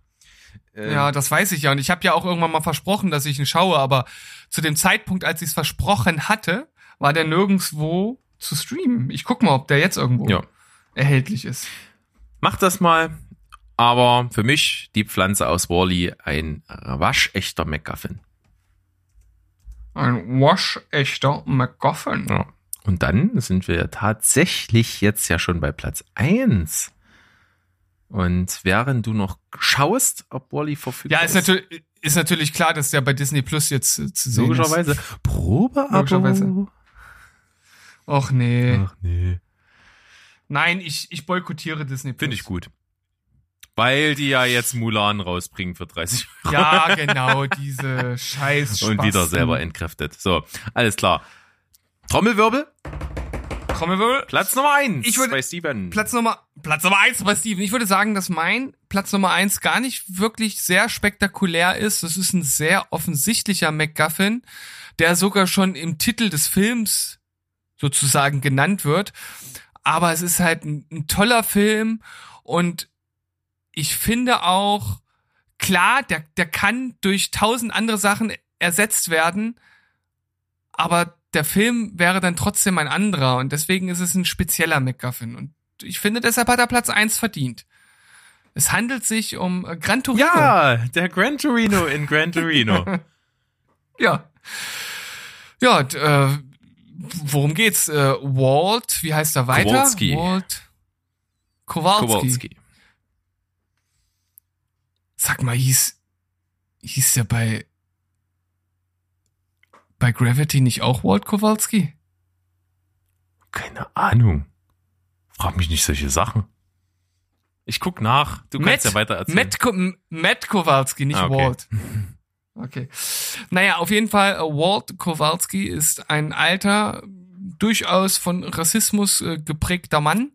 Ähm, ja, das weiß ich ja. Und ich habe ja auch irgendwann mal versprochen, dass ich ihn schaue, aber zu dem Zeitpunkt, als ich es versprochen hatte, war der nirgendswo zu streamen. Ich guck mal, ob der jetzt irgendwo. Ja erhältlich ist. Macht das mal. Aber für mich die Pflanze aus Wally ein waschechter MacGuffin. Ein waschechter MacGuffin. Ja. Und dann sind wir tatsächlich jetzt ja schon bei Platz eins. Und während du noch schaust, ob Wally verfügbar ist. Ja, ist natürlich, ist natürlich klar, dass der bei Disney Plus jetzt äh, zu sehen Logischerweise. ist. Logischerweise. Probeabo. Logischerweise. Och nee. Ach nee. Nein, ich, ich boykottiere Disney Finde ich gut. Weil die ja jetzt Mulan rausbringen für 30 Euro. Ja, genau, diese scheiß Und wieder selber entkräftet. So, alles klar. Trommelwirbel. Trommelwirbel. Platz Nummer eins ich würde, bei Steven. Platz Nummer, Platz Nummer eins bei Steven. Ich würde sagen, dass mein Platz Nummer eins gar nicht wirklich sehr spektakulär ist. Das ist ein sehr offensichtlicher MacGuffin, der sogar schon im Titel des Films sozusagen genannt wird aber es ist halt ein, ein toller Film und ich finde auch, klar, der, der kann durch tausend andere Sachen ersetzt werden, aber der Film wäre dann trotzdem ein anderer und deswegen ist es ein spezieller MacGuffin und ich finde, deshalb hat er Platz eins verdient. Es handelt sich um äh, Gran Torino. Ja, der Gran Torino in Gran Torino. ja. Ja, äh, worum geht's? Äh, Walt, wie heißt er weiter? Kowalski. Walt Kowalski. Kowalski. Sag mal, hieß, hieß der bei, bei Gravity nicht auch Walt Kowalski? Keine Ahnung. Frag mich nicht solche Sachen. Ich guck nach. Du kannst Matt, ja weiter erzählen. Matt, Matt Kowalski, nicht ah, okay. Walt. Okay. Naja, auf jeden Fall, äh, Walt Kowalski ist ein alter, durchaus von Rassismus äh, geprägter Mann,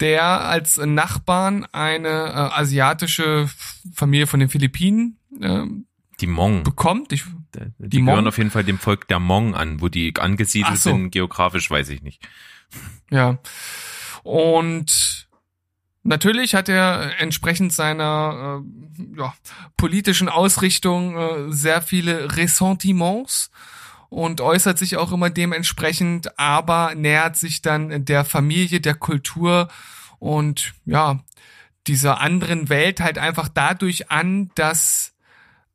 der als Nachbarn eine äh, asiatische Familie von den Philippinen äh, die Hmong bekommt. Ich, die, die gehören auf jeden Fall dem Volk der Hmong an, wo die angesiedelt so. sind, geografisch weiß ich nicht. Ja. Und natürlich hat er entsprechend seiner äh, ja, politischen Ausrichtung äh, sehr viele Ressentiments und äußert sich auch immer dementsprechend, aber nähert sich dann der Familie, der Kultur und ja, dieser anderen Welt halt einfach dadurch an, dass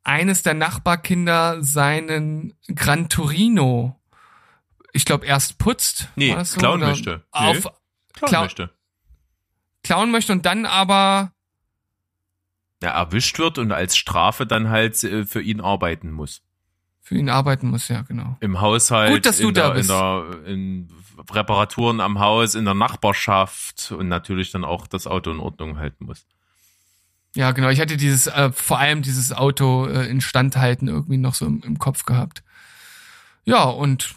eines der Nachbarkinder seinen Gran Torino, ich glaube, erst putzt. Nee, so? klauen möchte. Auf, Nee, Klar. möchte. Klauen möchte und dann aber, Ja, erwischt wird und als Strafe dann halt äh, für ihn arbeiten muss. für ihn arbeiten muss, ja, genau. Im Haushalt, Gut, dass du in, da der, bist. in der in Reparaturen am Haus, in der Nachbarschaft und natürlich dann auch das Auto in Ordnung halten muss. Ja, genau. Ich hatte dieses, äh, vor allem dieses Auto äh, instandhalten irgendwie noch so im, im Kopf gehabt. Ja, und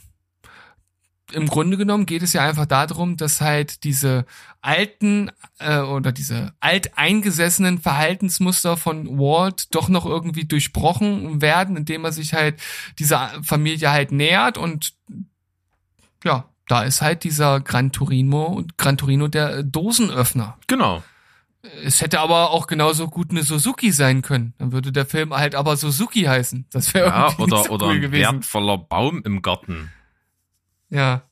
im Grunde genommen geht es ja einfach darum, dass halt diese alten äh, oder diese alteingesessenen Verhaltensmuster von Walt doch noch irgendwie durchbrochen werden, indem er sich halt dieser Familie halt nähert und ja, da ist halt dieser Gran Torino, Gran Torino der Dosenöffner. Genau. Es hätte aber auch genauso gut eine Suzuki sein können. Dann würde der Film halt aber Suzuki heißen. Das wäre Ja, irgendwie oder, so oder cool ein gewesen. wertvoller Baum im Garten. Ja.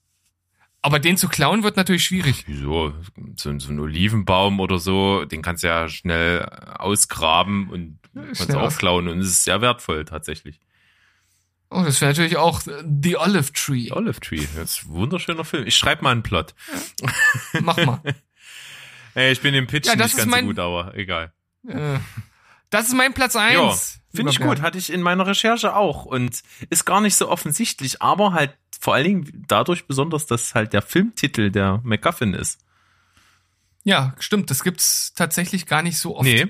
Aber den zu klauen wird natürlich schwierig. Wieso? So, so ein Olivenbaum oder so, den kannst du ja schnell ausgraben und kannst schnell auch aus- klauen und es ist sehr wertvoll tatsächlich. Oh, das wäre natürlich auch The Olive Tree. Olive Tree, das ist ein wunderschöner Film. Ich schreibe mal einen Plot. Mach mal. Ey, ich bin im Pitch Ja, das nicht ganz mein- so gut, aber egal. Äh, das ist mein Platz Ja, eins. finde ich gut. Hatte ich in meiner Recherche auch und ist gar nicht so offensichtlich, aber halt vor allen Dingen dadurch besonders, dass halt der Filmtitel der MacGuffin ist. Ja, stimmt. Das gibt's tatsächlich gar nicht so oft. Nee,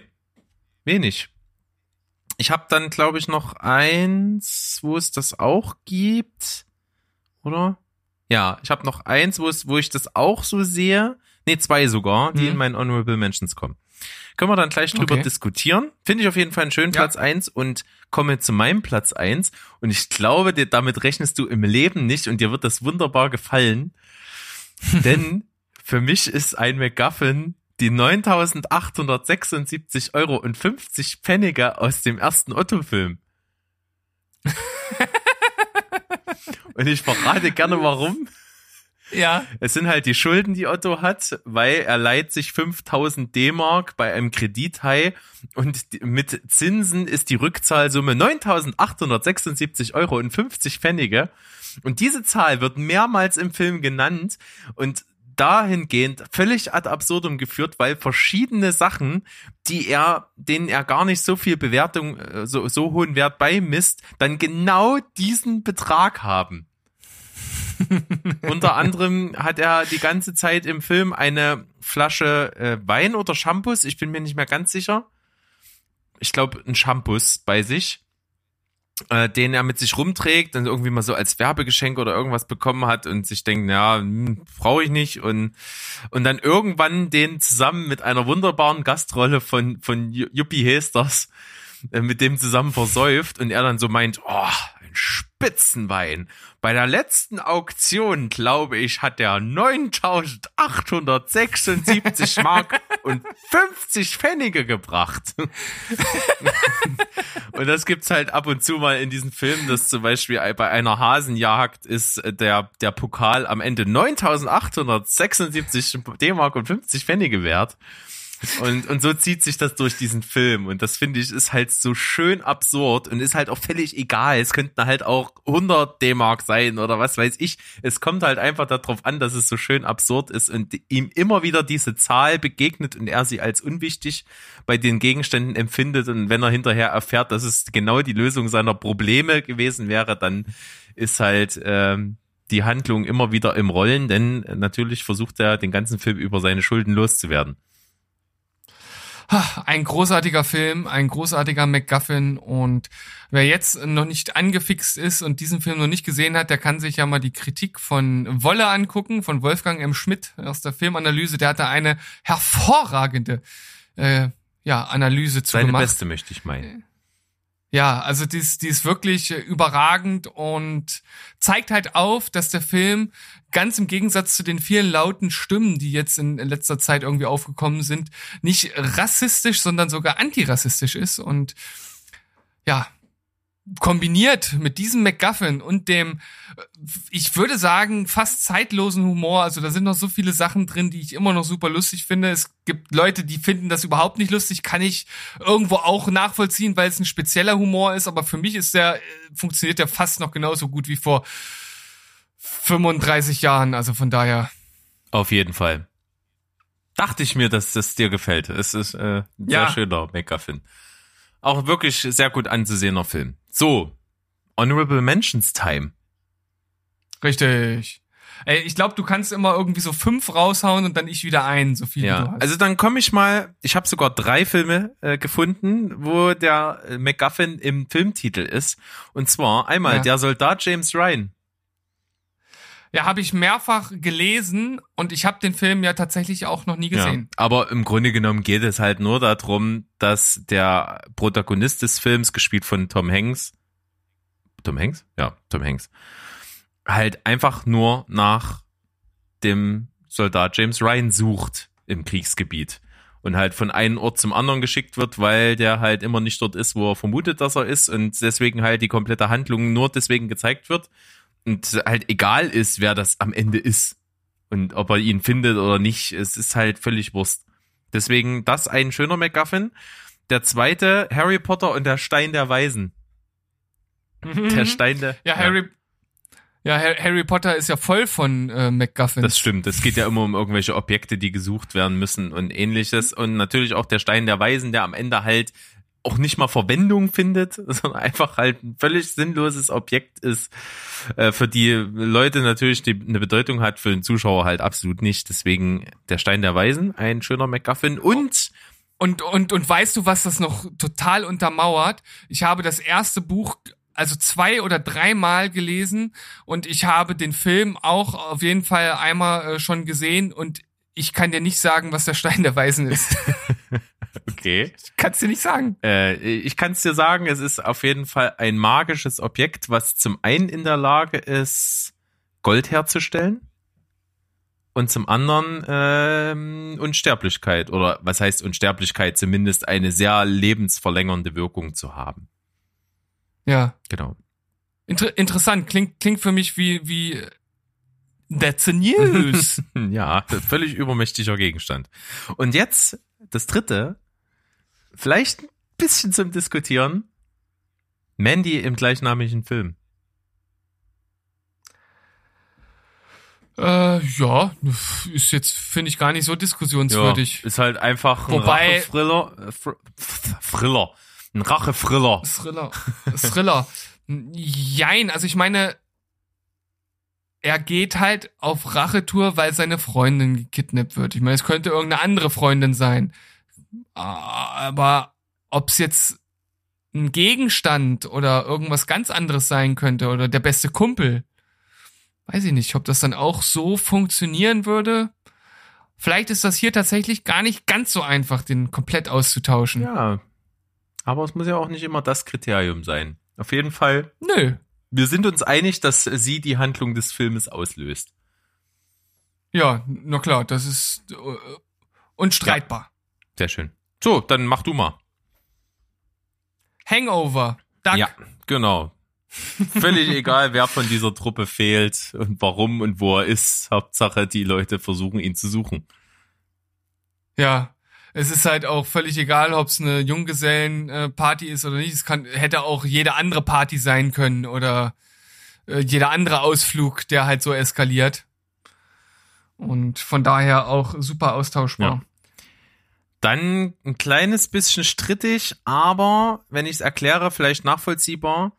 wenig. Ich habe dann, glaube ich, noch eins, wo es das auch gibt, oder? Ja, ich habe noch eins, wo es, wo ich das auch so sehe. Nee, zwei sogar, die Mhm. in meinen Honorable Mentions kommen. Können wir dann gleich drüber Okay. diskutieren. Finde ich auf jeden Fall einen schönen Ja. Platz eins und komme zu meinem Platz eins Und ich glaube, dir, damit rechnest du im Leben nicht und dir wird das wunderbar gefallen. Denn für mich ist ein MacGuffin die 9.876 Euro und 50 Pfennige aus dem ersten Otto-Film. und ich verrate gerne warum. Ja. Es sind halt die Schulden, die Otto hat, weil er leiht sich 5000 D-Mark bei einem Kredithai und mit Zinsen ist die Rückzahlsumme 9876 Euro und 50 Pfennige. Und diese Zahl wird mehrmals im Film genannt und dahingehend völlig ad absurdum geführt, weil verschiedene Sachen, die er, denen er gar nicht so viel Bewertung, äh, so, so hohen Wert beimisst, dann genau diesen Betrag haben. Unter anderem hat er die ganze Zeit im Film eine Flasche äh, Wein oder Shampoos, ich bin mir nicht mehr ganz sicher. Ich glaube, ein Shampoos bei sich, äh, den er mit sich rumträgt und irgendwie mal so als Werbegeschenk oder irgendwas bekommen hat und sich denkt, ja, hm, brauche ich nicht und und dann irgendwann den zusammen mit einer wunderbaren Gastrolle von von Yuppie Hesters äh, mit dem zusammen versäuft und er dann so meint, oh, ein Spitzenwein. Bei der letzten Auktion, glaube ich, hat er 9876 Mark und 50 Pfennige gebracht. und das gibt's halt ab und zu mal in diesen Filmen, dass zum Beispiel bei einer Hasenjagd ist äh, der, der Pokal am Ende 9876 D-Mark und 50 Pfennige wert. Und, und so zieht sich das durch diesen Film. Und das finde ich ist halt so schön absurd und ist halt auch völlig egal. Es könnten halt auch 100 D-Mark sein oder was weiß ich. Es kommt halt einfach darauf an, dass es so schön absurd ist und ihm immer wieder diese Zahl begegnet und er sie als unwichtig bei den Gegenständen empfindet. Und wenn er hinterher erfährt, dass es genau die Lösung seiner Probleme gewesen wäre, dann ist halt, ähm, die Handlung immer wieder im Rollen, denn natürlich versucht er den ganzen Film über seine Schulden loszuwerden. Ein großartiger Film, ein großartiger MacGuffin und wer jetzt noch nicht angefixt ist und diesen Film noch nicht gesehen hat, der kann sich ja mal die Kritik von Wolle angucken, von Wolfgang M. Schmidt aus der Filmanalyse. Der hat da eine hervorragende äh, ja, Analyse zu Seine gemacht. beste möchte ich meinen. Ja, also die ist, die ist wirklich äh, überragend und zeigt halt auf, dass der Film ganz im Gegensatz zu den vielen lauten Stimmen, die jetzt in, in letzter Zeit irgendwie aufgekommen sind, nicht rassistisch, sondern sogar antirassistisch ist und ja, kombiniert mit diesem MacGuffin und dem, äh, ich würde sagen, fast zeitlosen Humor, also da sind noch so viele Sachen drin, die ich immer noch super lustig finde. Es gibt Leute, die finden das überhaupt nicht lustig, kann ich irgendwo auch nachvollziehen, weil es ein spezieller Humor ist, aber für mich ist der, äh, funktioniert der fast noch genauso gut wie vor 35 Jahren, also von daher. Auf jeden Fall. Dachte ich mir, dass das dir gefällt. Es ist äh, ein sehr Ja. schöner MacGuffin. Auch wirklich sehr gut anzusehener Film. So, Honorable Mentions Time. Richtig. Ey, ich glaube, du kannst immer irgendwie so fünf raushauen und dann ich wieder einen, so viel wie du Ja, hast. also dann komme ich mal, ich habe sogar drei Filme äh, gefunden, wo der äh, MacGuffin im Filmtitel ist. Und zwar einmal Ja. der Soldat James Ryan. Ja, habe ich mehrfach gelesen und ich habe den Film ja tatsächlich auch noch nie gesehen. Ja, aber im Grunde genommen geht es halt nur darum, dass der Protagonist des Films, gespielt von Tom Hanks, Tom Hanks? Ja, Tom Hanks, halt einfach nur nach dem Soldat James Ryan sucht im Kriegsgebiet und halt von einem Ort zum anderen geschickt wird, weil der halt immer nicht dort ist, wo er vermutet, dass er ist und deswegen halt die komplette Handlung nur deswegen gezeigt wird und halt egal ist, wer das am Ende ist und ob er ihn findet oder nicht, es ist halt völlig Wurst. Deswegen das ein schöner MacGuffin. Der zweite, Harry Potter und der Stein der Weisen. Der Stein der... Mhm. Ja, Harry, ja, Har- Harry Potter ist ja voll von äh, MacGuffins. Das stimmt. Es geht ja immer um irgendwelche Objekte, die gesucht werden müssen und ähnliches. Und natürlich auch der Stein der Weisen, der am Ende halt auch nicht mal Verwendung findet, sondern einfach halt ein völlig sinnloses Objekt ist, äh, für die Leute natürlich die, eine Bedeutung hat, für den Zuschauer halt absolut nicht. Deswegen der Stein der Weisen, ein schöner MacGuffin. Und Und, und, und weißt du, was das noch total untermauert? Ich habe das erste Buch also zwei oder dreimal gelesen und ich habe den Film auch auf jeden Fall einmal äh, schon gesehen und ich kann dir nicht sagen, was der Stein der Weisen ist. okay. Kannst dir nicht sagen. Äh, ich kann es dir sagen, es ist auf jeden Fall ein magisches Objekt, was zum einen in der Lage ist, Gold herzustellen und zum anderen ähm, Unsterblichkeit oder was heißt Unsterblichkeit, zumindest eine sehr lebensverlängernde Wirkung zu haben. Ja. Genau. Inter interessant. Klingt, klingt für mich wie, wie, that's a news. Ja, völlig übermächtiger Gegenstand. Und jetzt das dritte, vielleicht ein bisschen zum Diskutieren. Mandy im gleichnamigen Film. äh, ja, ist jetzt, finde ich, gar nicht so diskussionswürdig. Ja, ist halt einfach ein Fr Thriller. Ein Rachefriller. Thriller. Thriller. Jein, also ich meine, er geht halt auf Rachetour, weil seine Freundin gekidnappt wird. Ich meine, es könnte irgendeine andere Freundin sein. Aber ob's jetzt ein Gegenstand oder irgendwas ganz anderes sein könnte oder der beste Kumpel, weiß ich nicht, ob das dann auch so funktionieren würde. Vielleicht ist das hier tatsächlich gar nicht ganz so einfach, den komplett auszutauschen. Ja. Aber es muss ja auch nicht immer das Kriterium sein. Auf jeden Fall, Nö. wir sind uns einig, dass sie die Handlung des Filmes auslöst. Ja, na klar, das ist äh, unstreitbar. Sehr schön. So, dann mach du mal. Hangover. Duck. Ja, genau. Völlig egal, wer von dieser Truppe fehlt und warum und wo er ist. Hauptsache, die Leute versuchen, ihn zu suchen. ja. Es ist halt auch völlig egal, ob es eine Junggesellenparty ist oder nicht. Es kann, hätte auch jede andere Party sein können oder äh, jeder andere Ausflug, der halt so eskaliert. Und von daher auch super austauschbar. Dann ein kleines bisschen strittig, aber wenn ich es erkläre, vielleicht nachvollziehbar.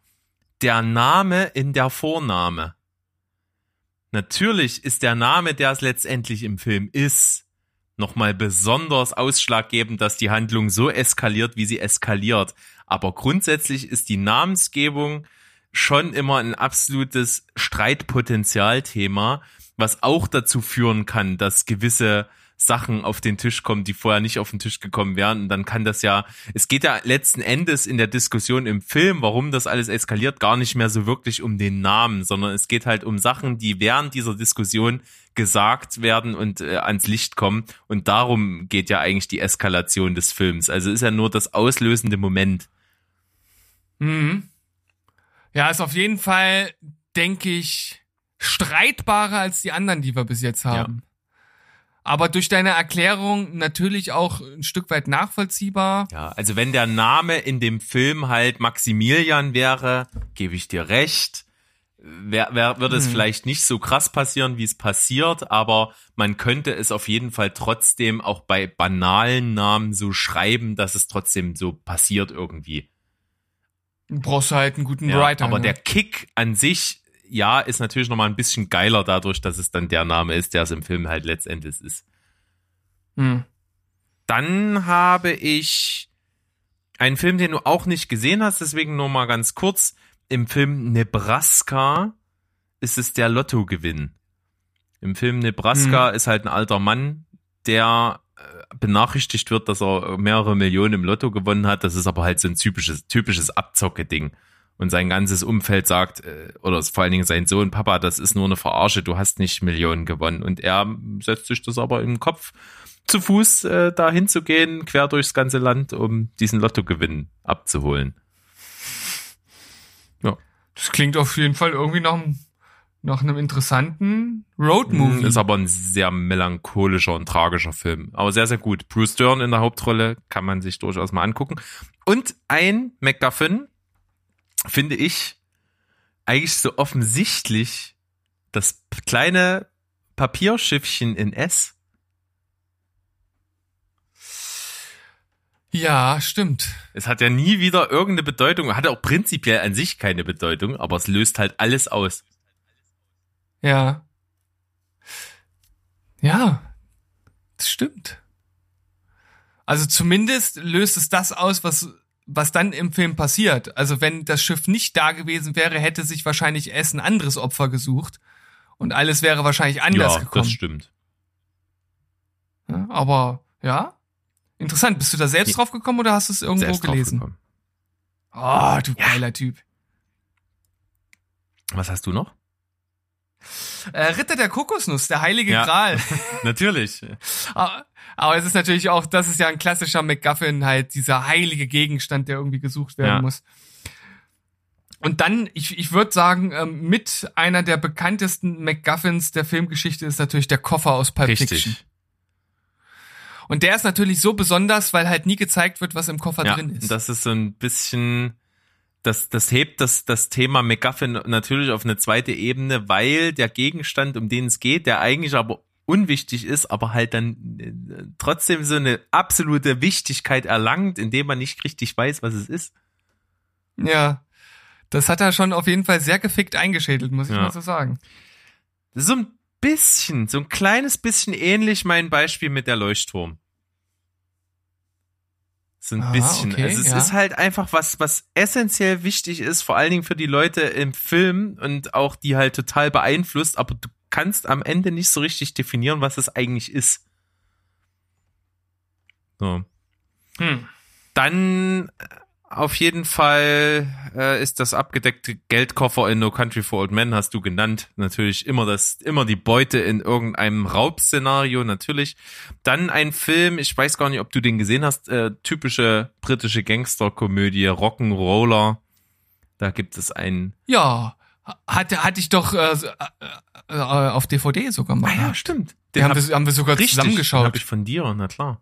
Der Name in der Vorname. Natürlich ist der Name, der es letztendlich im Film ist, nochmal besonders ausschlaggebend, dass die Handlung so eskaliert, wie sie eskaliert. Aber grundsätzlich ist die Namensgebung schon immer ein absolutes Streitpotenzialthema, was auch dazu führen kann, dass gewisse Sachen auf den Tisch kommen, die vorher nicht auf den Tisch gekommen wären. Und dann kann das ja, es geht ja letzten Endes in der Diskussion im Film, warum das alles eskaliert, gar nicht mehr so wirklich um den Namen, sondern es geht halt um Sachen, die während dieser Diskussion gesagt werden und äh, ans Licht kommen. Und darum geht ja eigentlich die Eskalation des Films. Also ist ja nur das auslösende Moment. Mhm. Ja, ist auf jeden Fall, denke ich, streitbarer als die anderen, die wir bis jetzt haben. Aber durch deine Erklärung natürlich auch ein Stück weit nachvollziehbar. Ja, also wenn der Name in dem Film halt Maximilian wäre, gebe ich dir recht. Wär, wär, würde es vielleicht nicht so krass passieren, wie es passiert, aber man könnte es auf jeden Fall trotzdem auch bei banalen Namen so schreiben, dass es trotzdem so passiert irgendwie. Du brauchst halt einen guten Ja, Writer. aber ne? der Kick an sich, ja, ist natürlich nochmal ein bisschen geiler dadurch, dass es dann der Name ist, der es im Film halt letztendlich ist. Hm. Dann habe ich einen Film, den du auch nicht gesehen hast, deswegen nur mal ganz kurz. Im Film Nebraska ist es der Lottogewinn. Im Film Nebraska ist halt ein alter Mann, der äh, benachrichtigt wird, dass er mehrere Millionen im Lotto gewonnen hat. Das ist aber halt so ein typisches, typisches Abzocke-Ding. Und sein ganzes Umfeld sagt, äh, oder vor allen Dingen sein Sohn, Papa, das ist nur eine Verarsche, du hast nicht Millionen gewonnen. Und er setzt sich das aber den Kopf, zu Fuß äh, da hinzugehen, quer durchs ganze Land, um diesen Lottogewinn abzuholen. Ja. Das klingt auf jeden Fall irgendwie nach, einem- nach einem interessanten Roadmovie. Ist aber ein sehr melancholischer und tragischer Film. Aber sehr, sehr gut. Bruce Dern in der Hauptrolle kann man sich durchaus mal angucken. Und ein MacGuffin, finde ich, eigentlich so offensichtlich das kleine Papierschiffchen in S. ja, stimmt. Es hat ja nie wieder irgendeine Bedeutung, hat auch prinzipiell an sich keine Bedeutung, aber es löst halt alles aus. Ja. Ja, das stimmt. Also zumindest löst es das aus, was, was dann im Film passiert. Also wenn das Schiff nicht da gewesen wäre, hätte sich wahrscheinlich ein anderes Opfer gesucht und alles wäre wahrscheinlich anders ja, gekommen. das stimmt. Ja, aber ja, interessant. Bist du da selbst Ja. drauf gekommen oder hast du es irgendwo Selbst gelesen? draufgekommen. Oh, du geiler Typ. Was hast du noch? Äh, Ritter der Kokosnuss, der heilige Ja. Gral. Natürlich. Aber aber es ist natürlich auch, das ist ja ein klassischer MacGuffin, halt dieser heilige Gegenstand, der irgendwie gesucht werden Ja. muss. Und dann, ich, ich würde sagen, ähm, mit einer der bekanntesten MacGuffins der Filmgeschichte ist natürlich der Koffer aus Pulp Fiction. Richtig. Und der ist natürlich so besonders, weil halt nie gezeigt wird, was im Koffer Ja, drin ist. das ist so ein bisschen, das, das hebt das, das Thema MacGuffin natürlich auf eine zweite Ebene, weil der Gegenstand, um den es geht, der eigentlich aber unwichtig ist, aber halt dann äh, trotzdem so eine absolute Wichtigkeit erlangt, indem man nicht richtig weiß, was es ist. ja. Das hat er schon auf jeden Fall sehr gefickt eingeschädelt, muss ich Ja. mal so sagen. So ein bisschen, so ein kleines bisschen ähnlich mein Beispiel mit der Leuchtturm. So ein Ah, bisschen. okay, also es ja. ist halt einfach was, was essentiell wichtig ist, vor allen Dingen für die Leute im Film und auch die halt total beeinflusst, aber du kannst am Ende nicht so richtig definieren, was es eigentlich ist. So. Hm. Dann äh, auf jeden Fall äh, ist das abgedeckte Geldkoffer in No Country for Old Men, hast du genannt. Natürlich immer das, immer die Beute in irgendeinem Raubszenario, natürlich. Dann ein Film, ich weiß gar nicht, ob du den gesehen hast, äh, typische britische Gangsterkomödie, Rock'n'Roller. Da gibt es einen. Ja, hatte, hatte ich doch äh, äh, äh, auf DVD sogar mal. Ah stimmt. Den haben, wir, haben wir sogar Richtig, zusammengeschaut. Habe ich von dir, na klar.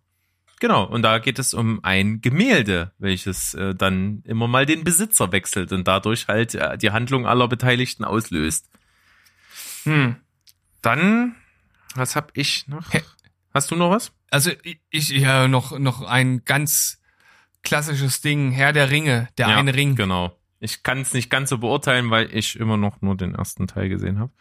Genau, und da geht es um ein Gemälde, welches äh, dann immer mal den Besitzer wechselt und dadurch halt äh, die Handlung aller Beteiligten auslöst. Hm. Dann, was hab ich noch? Hä? Hast du noch was? Also ich, ich ja noch noch ein ganz klassisches Ding, Herr der Ringe, der ja, eine Ring. Genau. Ich kann es nicht ganz so beurteilen, weil ich immer noch nur den ersten Teil gesehen habe.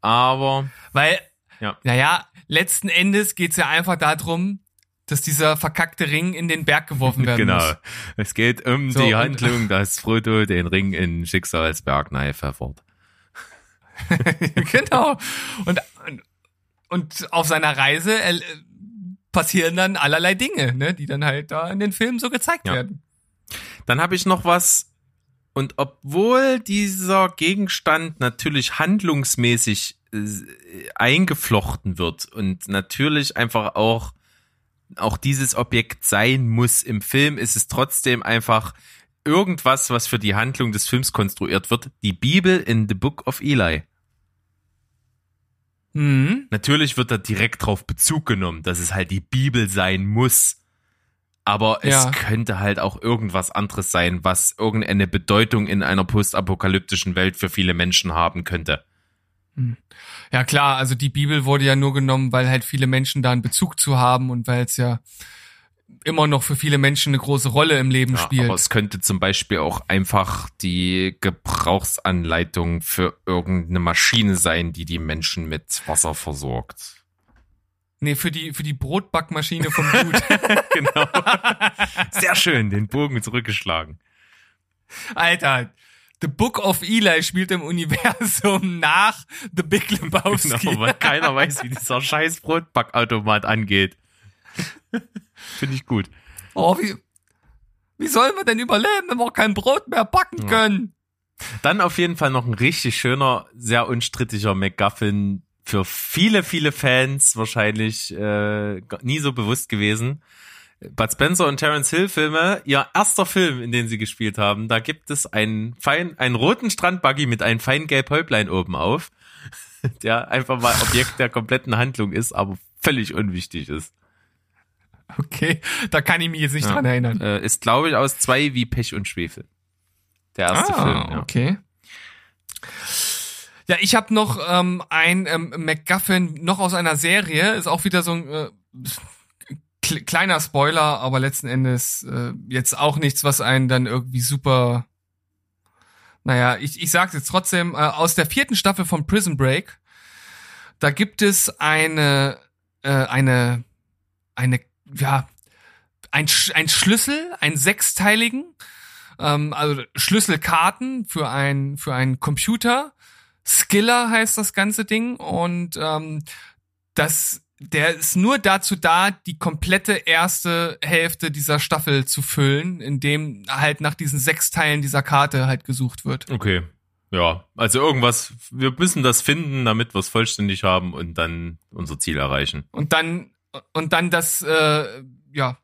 Aber Weil, Ja. naja, letzten Endes geht's ja einfach darum, dass dieser verkackte Ring in den Berg geworfen werden genau, muss. es geht um So, die Handlung, dass Frodo den Ring in Schicksalsberg nahe pfeffert. genau. Und, und auf seiner Reise er, passieren dann allerlei Dinge, ne, die dann halt da in den Filmen so gezeigt Ja. werden. Dann habe ich noch was. Und obwohl dieser Gegenstand natürlich handlungsmäßig äh, eingeflochten wird und natürlich einfach auch auch dieses Objekt sein muss im Film, ist es trotzdem einfach irgendwas, was für die Handlung des Films konstruiert wird. Die Bibel in The Book of Eli. Mhm. Natürlich wird da direkt drauf Bezug genommen, dass es halt die Bibel sein muss. Aber es Ja. könnte halt auch irgendwas anderes sein, was irgendeine Bedeutung in einer postapokalyptischen Welt für viele Menschen haben könnte. Ja klar, also die Bibel wurde ja nur genommen, weil halt viele Menschen da einen Bezug zu haben und weil es ja immer noch für viele Menschen eine große Rolle im Leben Ja, spielt. aber es könnte zum Beispiel auch einfach die Gebrauchsanleitung für irgendeine Maschine sein, die die Menschen mit Wasser versorgt. Nee, für die, für die Brotbackmaschine vom Blut. Genau. Sehr schön, den Bogen zurückgeschlagen. Alter, The Book of Eli spielt im Universum nach The Big Lebowski. Genau, weil keiner weiß, wie dieser scheiß Brotbackautomat angeht. Finde ich gut. Oh, wie, wie sollen wir denn überleben, wenn wir kein Brot mehr backen Ja. können? Dann auf jeden Fall noch ein richtig schöner, sehr unstrittiger MacGuffin für viele, viele Fans wahrscheinlich äh, nie so bewusst gewesen. Bud Spencer und Terence Hill Filme, ihr erster Film, in den sie gespielt haben, da gibt es einen fein, einen roten Strandbuggy mit einem feinen gelb Häublein oben auf, der einfach mal Objekt der kompletten Handlung ist, aber völlig unwichtig ist. Okay, da kann ich mich jetzt nicht Ja. dran erinnern. Äh, ist, glaube ich, aus zwei wie Pech und Schwefel. Der erste ah, Film, ja. okay. Ja, ich habe noch ähm, ein ähm, MacGuffin noch aus einer Serie, ist auch wieder so ein äh, kleiner Spoiler, aber letzten Endes äh, jetzt auch nichts, was einen dann irgendwie super. Naja, ich, ich sag's jetzt trotzdem, äh, aus der vierten Staffel von Prison Break, da gibt es eine, äh, eine, eine, ja, ein, ein Schlüssel, einen sechsteiligen, ähm, also Schlüsselkarten für ein für einen Computer. Skiller heißt das ganze Ding und ähm, das der ist nur dazu da, die komplette erste Hälfte dieser Staffel zu füllen, indem halt nach diesen sechs Teilen dieser Karte halt gesucht wird. Okay. Ja, also irgendwas, wir müssen das finden, damit wir es vollständig haben und dann unser Ziel erreichen. Und dann und dann das äh, ja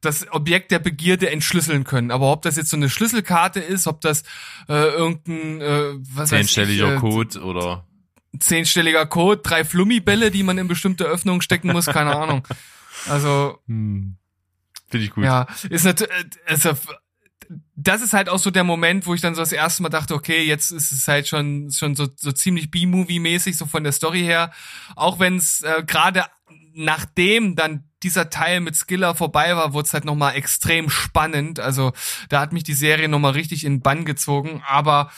das Objekt der Begierde entschlüsseln können. Aber ob das jetzt so eine Schlüsselkarte ist, ob das äh, irgendein äh, was weiß ich, Zehnstelliger äh, Code oder zehnstelliger Code, drei Flummibälle, die man in bestimmte Öffnungen stecken muss, keine Ahnung. Also, hm, finde ich gut. ja, ist natürlich, also, das ist halt auch so der Moment, wo ich dann so das erste Mal dachte, okay, jetzt ist es halt schon schon so, so ziemlich B-Movie-mäßig, so von der Story her. Auch wenn es äh, gerade nachdem dann dieser Teil mit Skiller vorbei war, wurde es halt nochmal extrem spannend. Also da hat mich die Serie nochmal richtig in Bann gezogen. Aber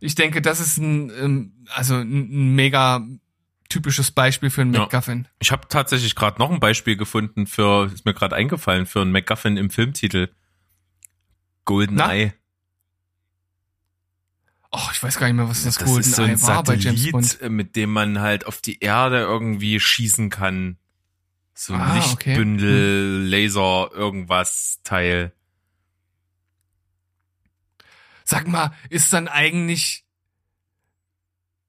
ich denke, das ist ein, ähm, also ein, mega typisches Beispiel für einen Ja. MacGuffin. Ich habe tatsächlich gerade noch ein Beispiel gefunden für, ist mir gerade eingefallen, für einen MacGuffin im Filmtitel. Golden Na? Eye. Oh, ich weiß gar nicht mehr, was das, Das Golden ist so ein Eye war bei James Bond. Satellit, mit dem man halt auf die Erde irgendwie schießen kann. So ein Ah, okay. Lichtbündel, Laser, irgendwas Teil. Sag mal, ist dann eigentlich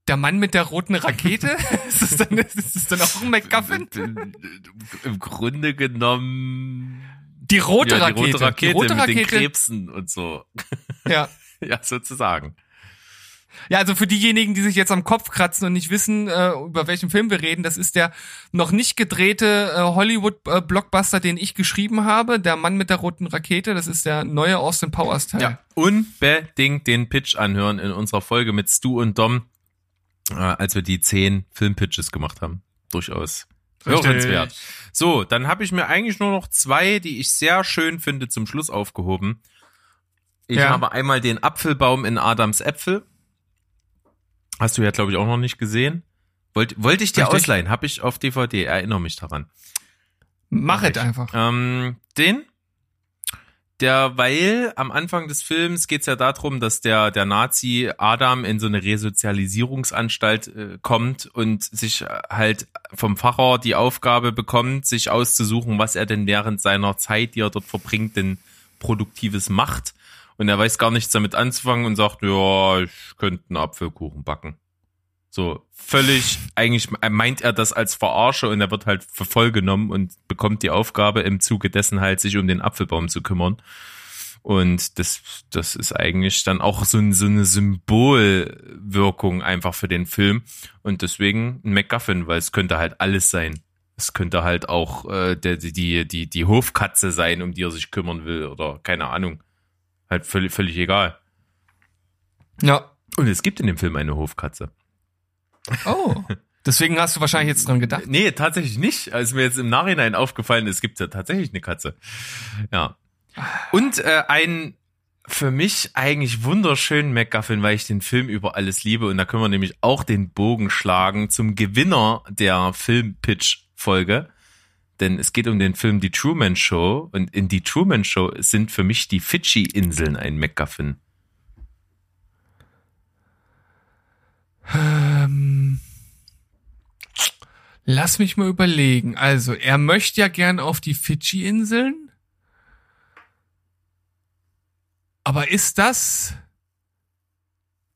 der Mann mit der roten Rakete? ist, das dann, ist das dann auch ein MacGuffin? Im Grunde genommen. Die rote ja, Rakete. Die rote Rakete, Die rote mit den Rakete. Krebsen und so. Ja. Ja, sozusagen. Ja, also für diejenigen, die sich jetzt am Kopf kratzen und nicht wissen, äh, über welchen Film wir reden, das ist der noch nicht gedrehte äh, Hollywood-Blockbuster, den ich geschrieben habe. Der Mann mit der roten Rakete, das ist der neue Austin Powers Teil. Ja, unbedingt den Pitch anhören in unserer Folge mit Stu und Dom, äh, als wir die zehn Filmpitches gemacht haben. Durchaus hörenswert. So, dann habe ich mir eigentlich nur noch zwei, die ich sehr schön finde, zum Schluss aufgehoben. Ich Ja. habe einmal den Apfelbaum in Adams Äpfel. Hast du ja, glaube ich, auch noch nicht gesehen. Wollte wollte ich dir Richtig. ausleihen, habe ich auf DVD, erinnere mich daran. Mach es einfach. Ähm, den, Der, weil am Anfang des Films geht's ja darum, dass der, der Nazi Adam in so eine Resozialisierungsanstalt äh, kommt und sich äh, halt vom Pfarrer die Aufgabe bekommt, sich auszusuchen, was er denn während seiner Zeit, die er dort verbringt, denn Produktives macht. Und er weiß gar nichts damit anzufangen und sagt, ja, ich könnte einen Apfelkuchen backen. So, völlig, eigentlich meint er das als Verarsche und er wird halt für und bekommt die Aufgabe im Zuge dessen halt, sich um den Apfelbaum zu kümmern. Und das, das ist eigentlich dann auch so, ein, so eine Symbolwirkung einfach für den Film. Und deswegen ein MacGuffin, weil es könnte halt alles sein. Es könnte halt auch äh, der, die, die, die Hofkatze sein, um die er sich kümmern will, oder keine Ahnung. Halt völlig, völlig egal. Ja. Und es gibt in dem Film eine Hofkatze. Oh. Deswegen hast du wahrscheinlich jetzt dran gedacht. Nee, tatsächlich nicht. Als mir jetzt im Nachhinein aufgefallen ist, gibt es ja tatsächlich eine Katze. Ja. Und äh, ein für mich eigentlich wunderschönen MacGuffin, weil ich den Film über alles liebe. Und da können wir nämlich auch den Bogen schlagen zum Gewinner der Film-Pitch-Folge. Denn es geht um den Film Die Truman Show. Und in Die Truman Show sind für mich die Fidschi-Inseln ein MacGuffin. Ähm, lass mich mal überlegen. Also, er möchte ja gern auf die Fidschi-Inseln. Aber ist das,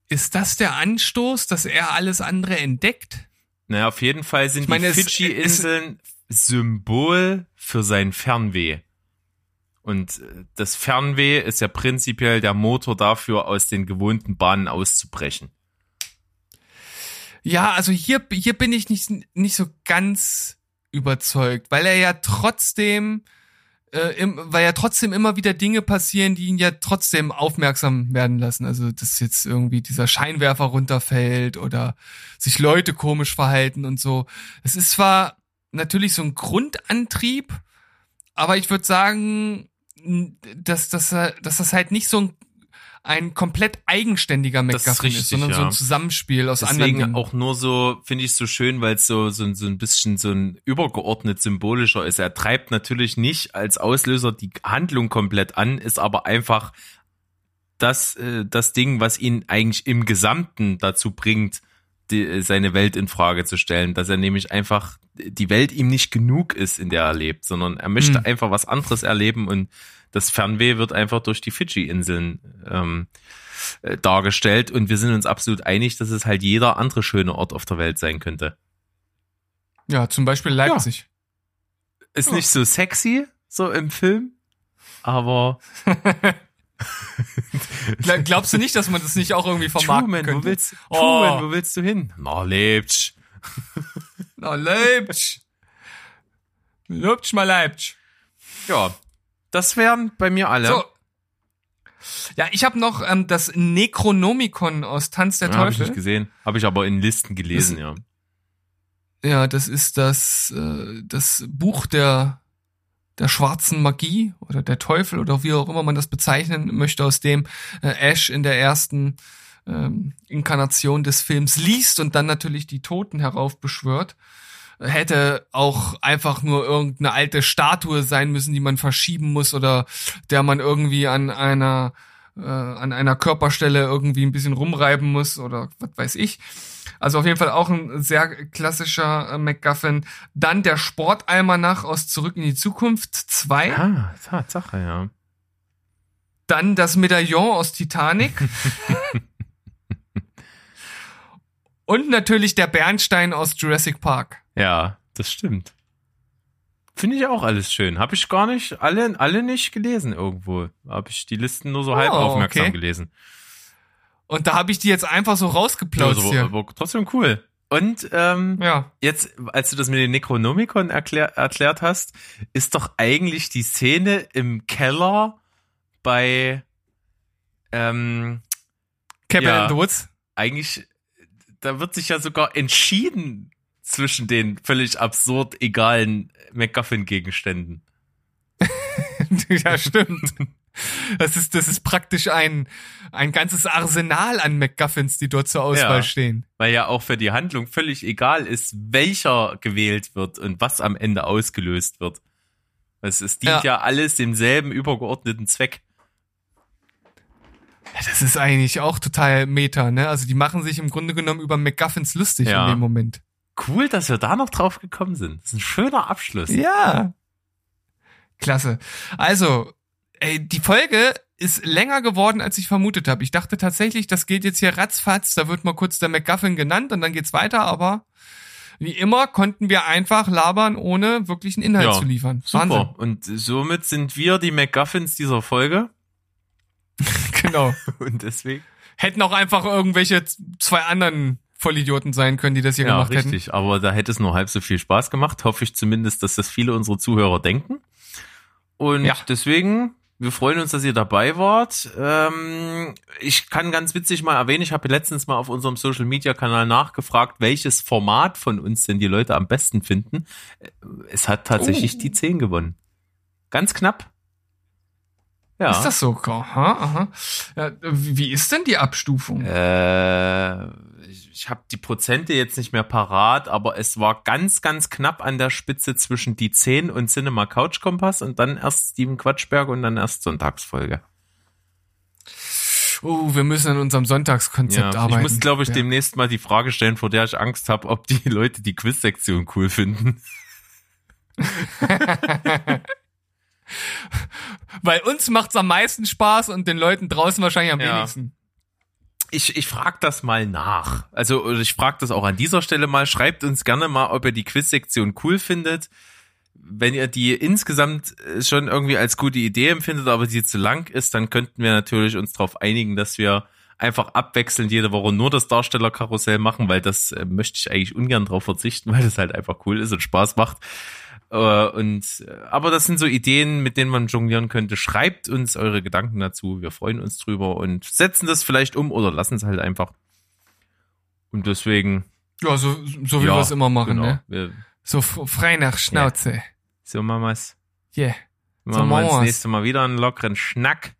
ist das der Anstoß, dass er alles andere entdeckt? Naja, auf jeden Fall sind meine, die Fidschi-Inseln Symbol für sein Fernweh. Und äh, das Fernweh ist ja prinzipiell der Motor dafür, aus den gewohnten Bahnen auszubrechen. Ja, also hier, hier bin ich nicht, nicht so ganz überzeugt, weil er ja trotzdem, äh, im, weil ja trotzdem immer wieder Dinge passieren, die ihn ja trotzdem aufmerksam werden lassen. Also, dass jetzt irgendwie dieser Scheinwerfer runterfällt oder sich Leute komisch verhalten und so. Es ist zwar natürlich so ein Grundantrieb, aber ich würde sagen, dass, dass, dass das halt nicht so ein, ein komplett eigenständiger Das ist MacGuffin ist, richtig, sondern so ja. ein Zusammenspiel aus anderen Deswegen auch nur so, finde ich so schön, weil es so, so, so ein bisschen so ein übergeordnet symbolischer ist. Er treibt natürlich nicht als Auslöser die Handlung komplett an, ist aber einfach das, äh, das Ding, was ihn eigentlich im Gesamten dazu bringt, die, seine Welt in Frage zu stellen, dass er nämlich einfach die Welt ihm nicht genug ist, in der er lebt, sondern er möchte Hm. einfach was anderes erleben und das Fernweh wird einfach durch die Fidschi-Inseln ähm, äh, dargestellt und wir sind uns absolut einig, dass es halt jeder andere schöne Ort auf der Welt sein könnte. Ja, zum Beispiel Leipzig. Ist Ja. nicht so sexy, so im Film, aber Glaubst du nicht, dass man das nicht auch irgendwie vermarkten Truman, könnte? wo willst, Oh. Truman, wo willst du hin? Na, lebtsch. Na, Leipzig. Leipzig mal Leipzig. Ja, das wären bei mir alle. So. Ja, ich habe noch ähm, das Necronomicon aus Tanz der ja, habe ich nicht Teufel. gesehen. Habe ich aber in Listen gelesen, ja. Ja, das ist das, äh, das Buch der, der schwarzen Magie oder der Teufel oder wie auch immer man das bezeichnen möchte, aus dem äh, Ash in der ersten ähm, Inkarnation des Films liest und dann natürlich die Toten heraufbeschwört. Hätte auch einfach nur irgendeine alte Statue sein müssen, die man verschieben muss oder der man irgendwie an einer äh, an einer Körperstelle irgendwie ein bisschen rumreiben muss oder was weiß ich. Also auf jeden Fall auch ein sehr klassischer äh, MacGuffin. Dann der Sportalmanach aus Zurück in die Zukunft 2. Ah, Tatsache, ja. Dann das Medaillon aus Titanic. Und natürlich der Bernstein aus Jurassic Park. Ja, das stimmt. Finde ich auch alles schön. Habe ich gar nicht, alle, alle nicht gelesen irgendwo. Habe ich die Listen nur so halb Oh, aufmerksam okay. gelesen. Und da habe ich die jetzt einfach so rausgeplautzt Also, hier. aber trotzdem cool. Und ähm, Ja. jetzt, als du das mit den Necronomicon erklär, erklärt hast, ist doch eigentlich die Szene im Keller bei ähm, Cabin Ja. in the Woods. eigentlich, da wird sich ja sogar entschieden zwischen den völlig absurd egalen MacGuffin-Gegenständen. ja, stimmt. Das ist, das ist praktisch ein, ein ganzes Arsenal an MacGuffins, die dort zur Auswahl Ja. stehen. Weil ja auch für die Handlung völlig egal ist, welcher gewählt wird und was am Ende ausgelöst wird. Es, es dient ja. Ja. alles demselben übergeordneten Zweck. Ja, das ist eigentlich auch total meta, ne? Also die machen sich im Grunde genommen über McGuffins lustig in dem Moment. Cool, dass wir da noch drauf gekommen sind. Das ist ein schöner Abschluss. Ja. Klasse. Also, ey, die Folge ist länger geworden, als ich vermutet habe. Ich dachte tatsächlich, das geht jetzt hier ratzfatz, da wird mal kurz der MacGuffin genannt und dann geht's weiter, aber wie immer konnten wir einfach labern, ohne wirklichen Inhalt Ja, zu liefern. Super. Wahnsinn. Und somit sind wir die MacGuffins dieser Folge. Genau. Und deswegen. Hätten auch einfach irgendwelche zwei anderen Vollidioten sein können, die das hier Ja, gemacht richtig. Aber da hätte es nur halb so viel Spaß gemacht. Hoffe ich zumindest, dass das viele unserer Zuhörer denken. Und Ja. deswegen, wir freuen uns, dass ihr dabei wart. Ähm, ich kann ganz witzig mal erwähnen, ich habe letztens mal auf unserem Social Media Kanal nachgefragt, welches Format von uns denn die Leute am besten finden. Es hat tatsächlich Oh. die 10 gewonnen. Ganz knapp. Ja. Ist das so? Aha, aha. Ja, wie ist denn die Abstufung? Äh, ich ich habe die Prozente jetzt nicht mehr parat, aber es war ganz, ganz knapp an der Spitze zwischen die 10 und Cinema Couch Kompass und dann erst Steven Quatschberg und dann erst Sonntagsfolge. Oh, wir müssen an unserem Sonntagskonzept Ja, arbeiten. ich muss, glaube ich, Ja. demnächst mal die Frage stellen, vor der ich Angst habe, ob die Leute die Quiz-Sektion cool finden. Weil uns macht's am meisten Spaß und den Leuten draußen wahrscheinlich am Ja. wenigsten. Ich, ich frage das mal nach. Also ich frage das auch an dieser Stelle mal. Schreibt uns gerne mal, ob ihr die Quiz-Sektion cool findet. Wenn ihr die insgesamt äh, schon irgendwie als gute Idee empfindet, aber die zu lang ist, dann könnten wir natürlich uns darauf einigen, dass wir einfach abwechselnd jede Woche nur das Darstellerkarussell machen, weil das äh, möchte ich eigentlich ungern drauf verzichten, weil das halt einfach cool ist und Spaß macht. Äh, und äh, aber das sind so Ideen, mit denen man jonglieren könnte. Schreibt uns eure Gedanken dazu. Wir freuen uns drüber und setzen das vielleicht um oder lassen es halt einfach. Und deswegen, Ja, so, so wie ja, wir es immer machen, genau. ne? Wir, So frei nach Schnauze. so machen wir's. Yeah. Machen wir machen uns wir's. nächste Mal wieder einen lockeren Schnack.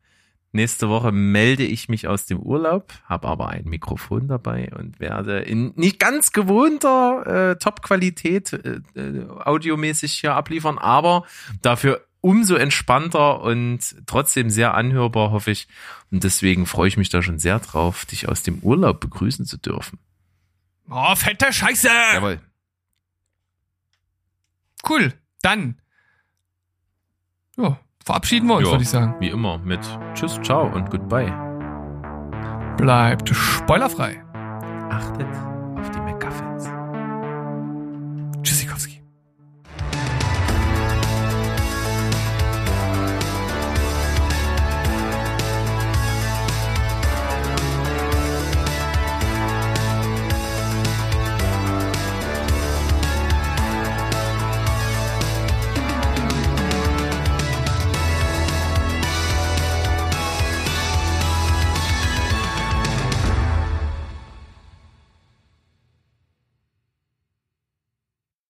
Nächste Woche melde ich mich aus dem Urlaub, habe aber ein Mikrofon dabei und werde in nicht ganz gewohnter äh, Top-Qualität äh, äh, audiomäßig hier abliefern, aber dafür umso entspannter und trotzdem sehr anhörbar, hoffe ich. Und deswegen freue ich mich da schon sehr drauf, dich aus dem Urlaub begrüßen zu dürfen. Oh, fette Scheiße! Jawohl. Cool. Dann. Ja, verabschieden wir uns, Ja. würde ich sagen. Wie immer mit Tschüss, ciao und Goodbye. Bleibt spoilerfrei. Achtet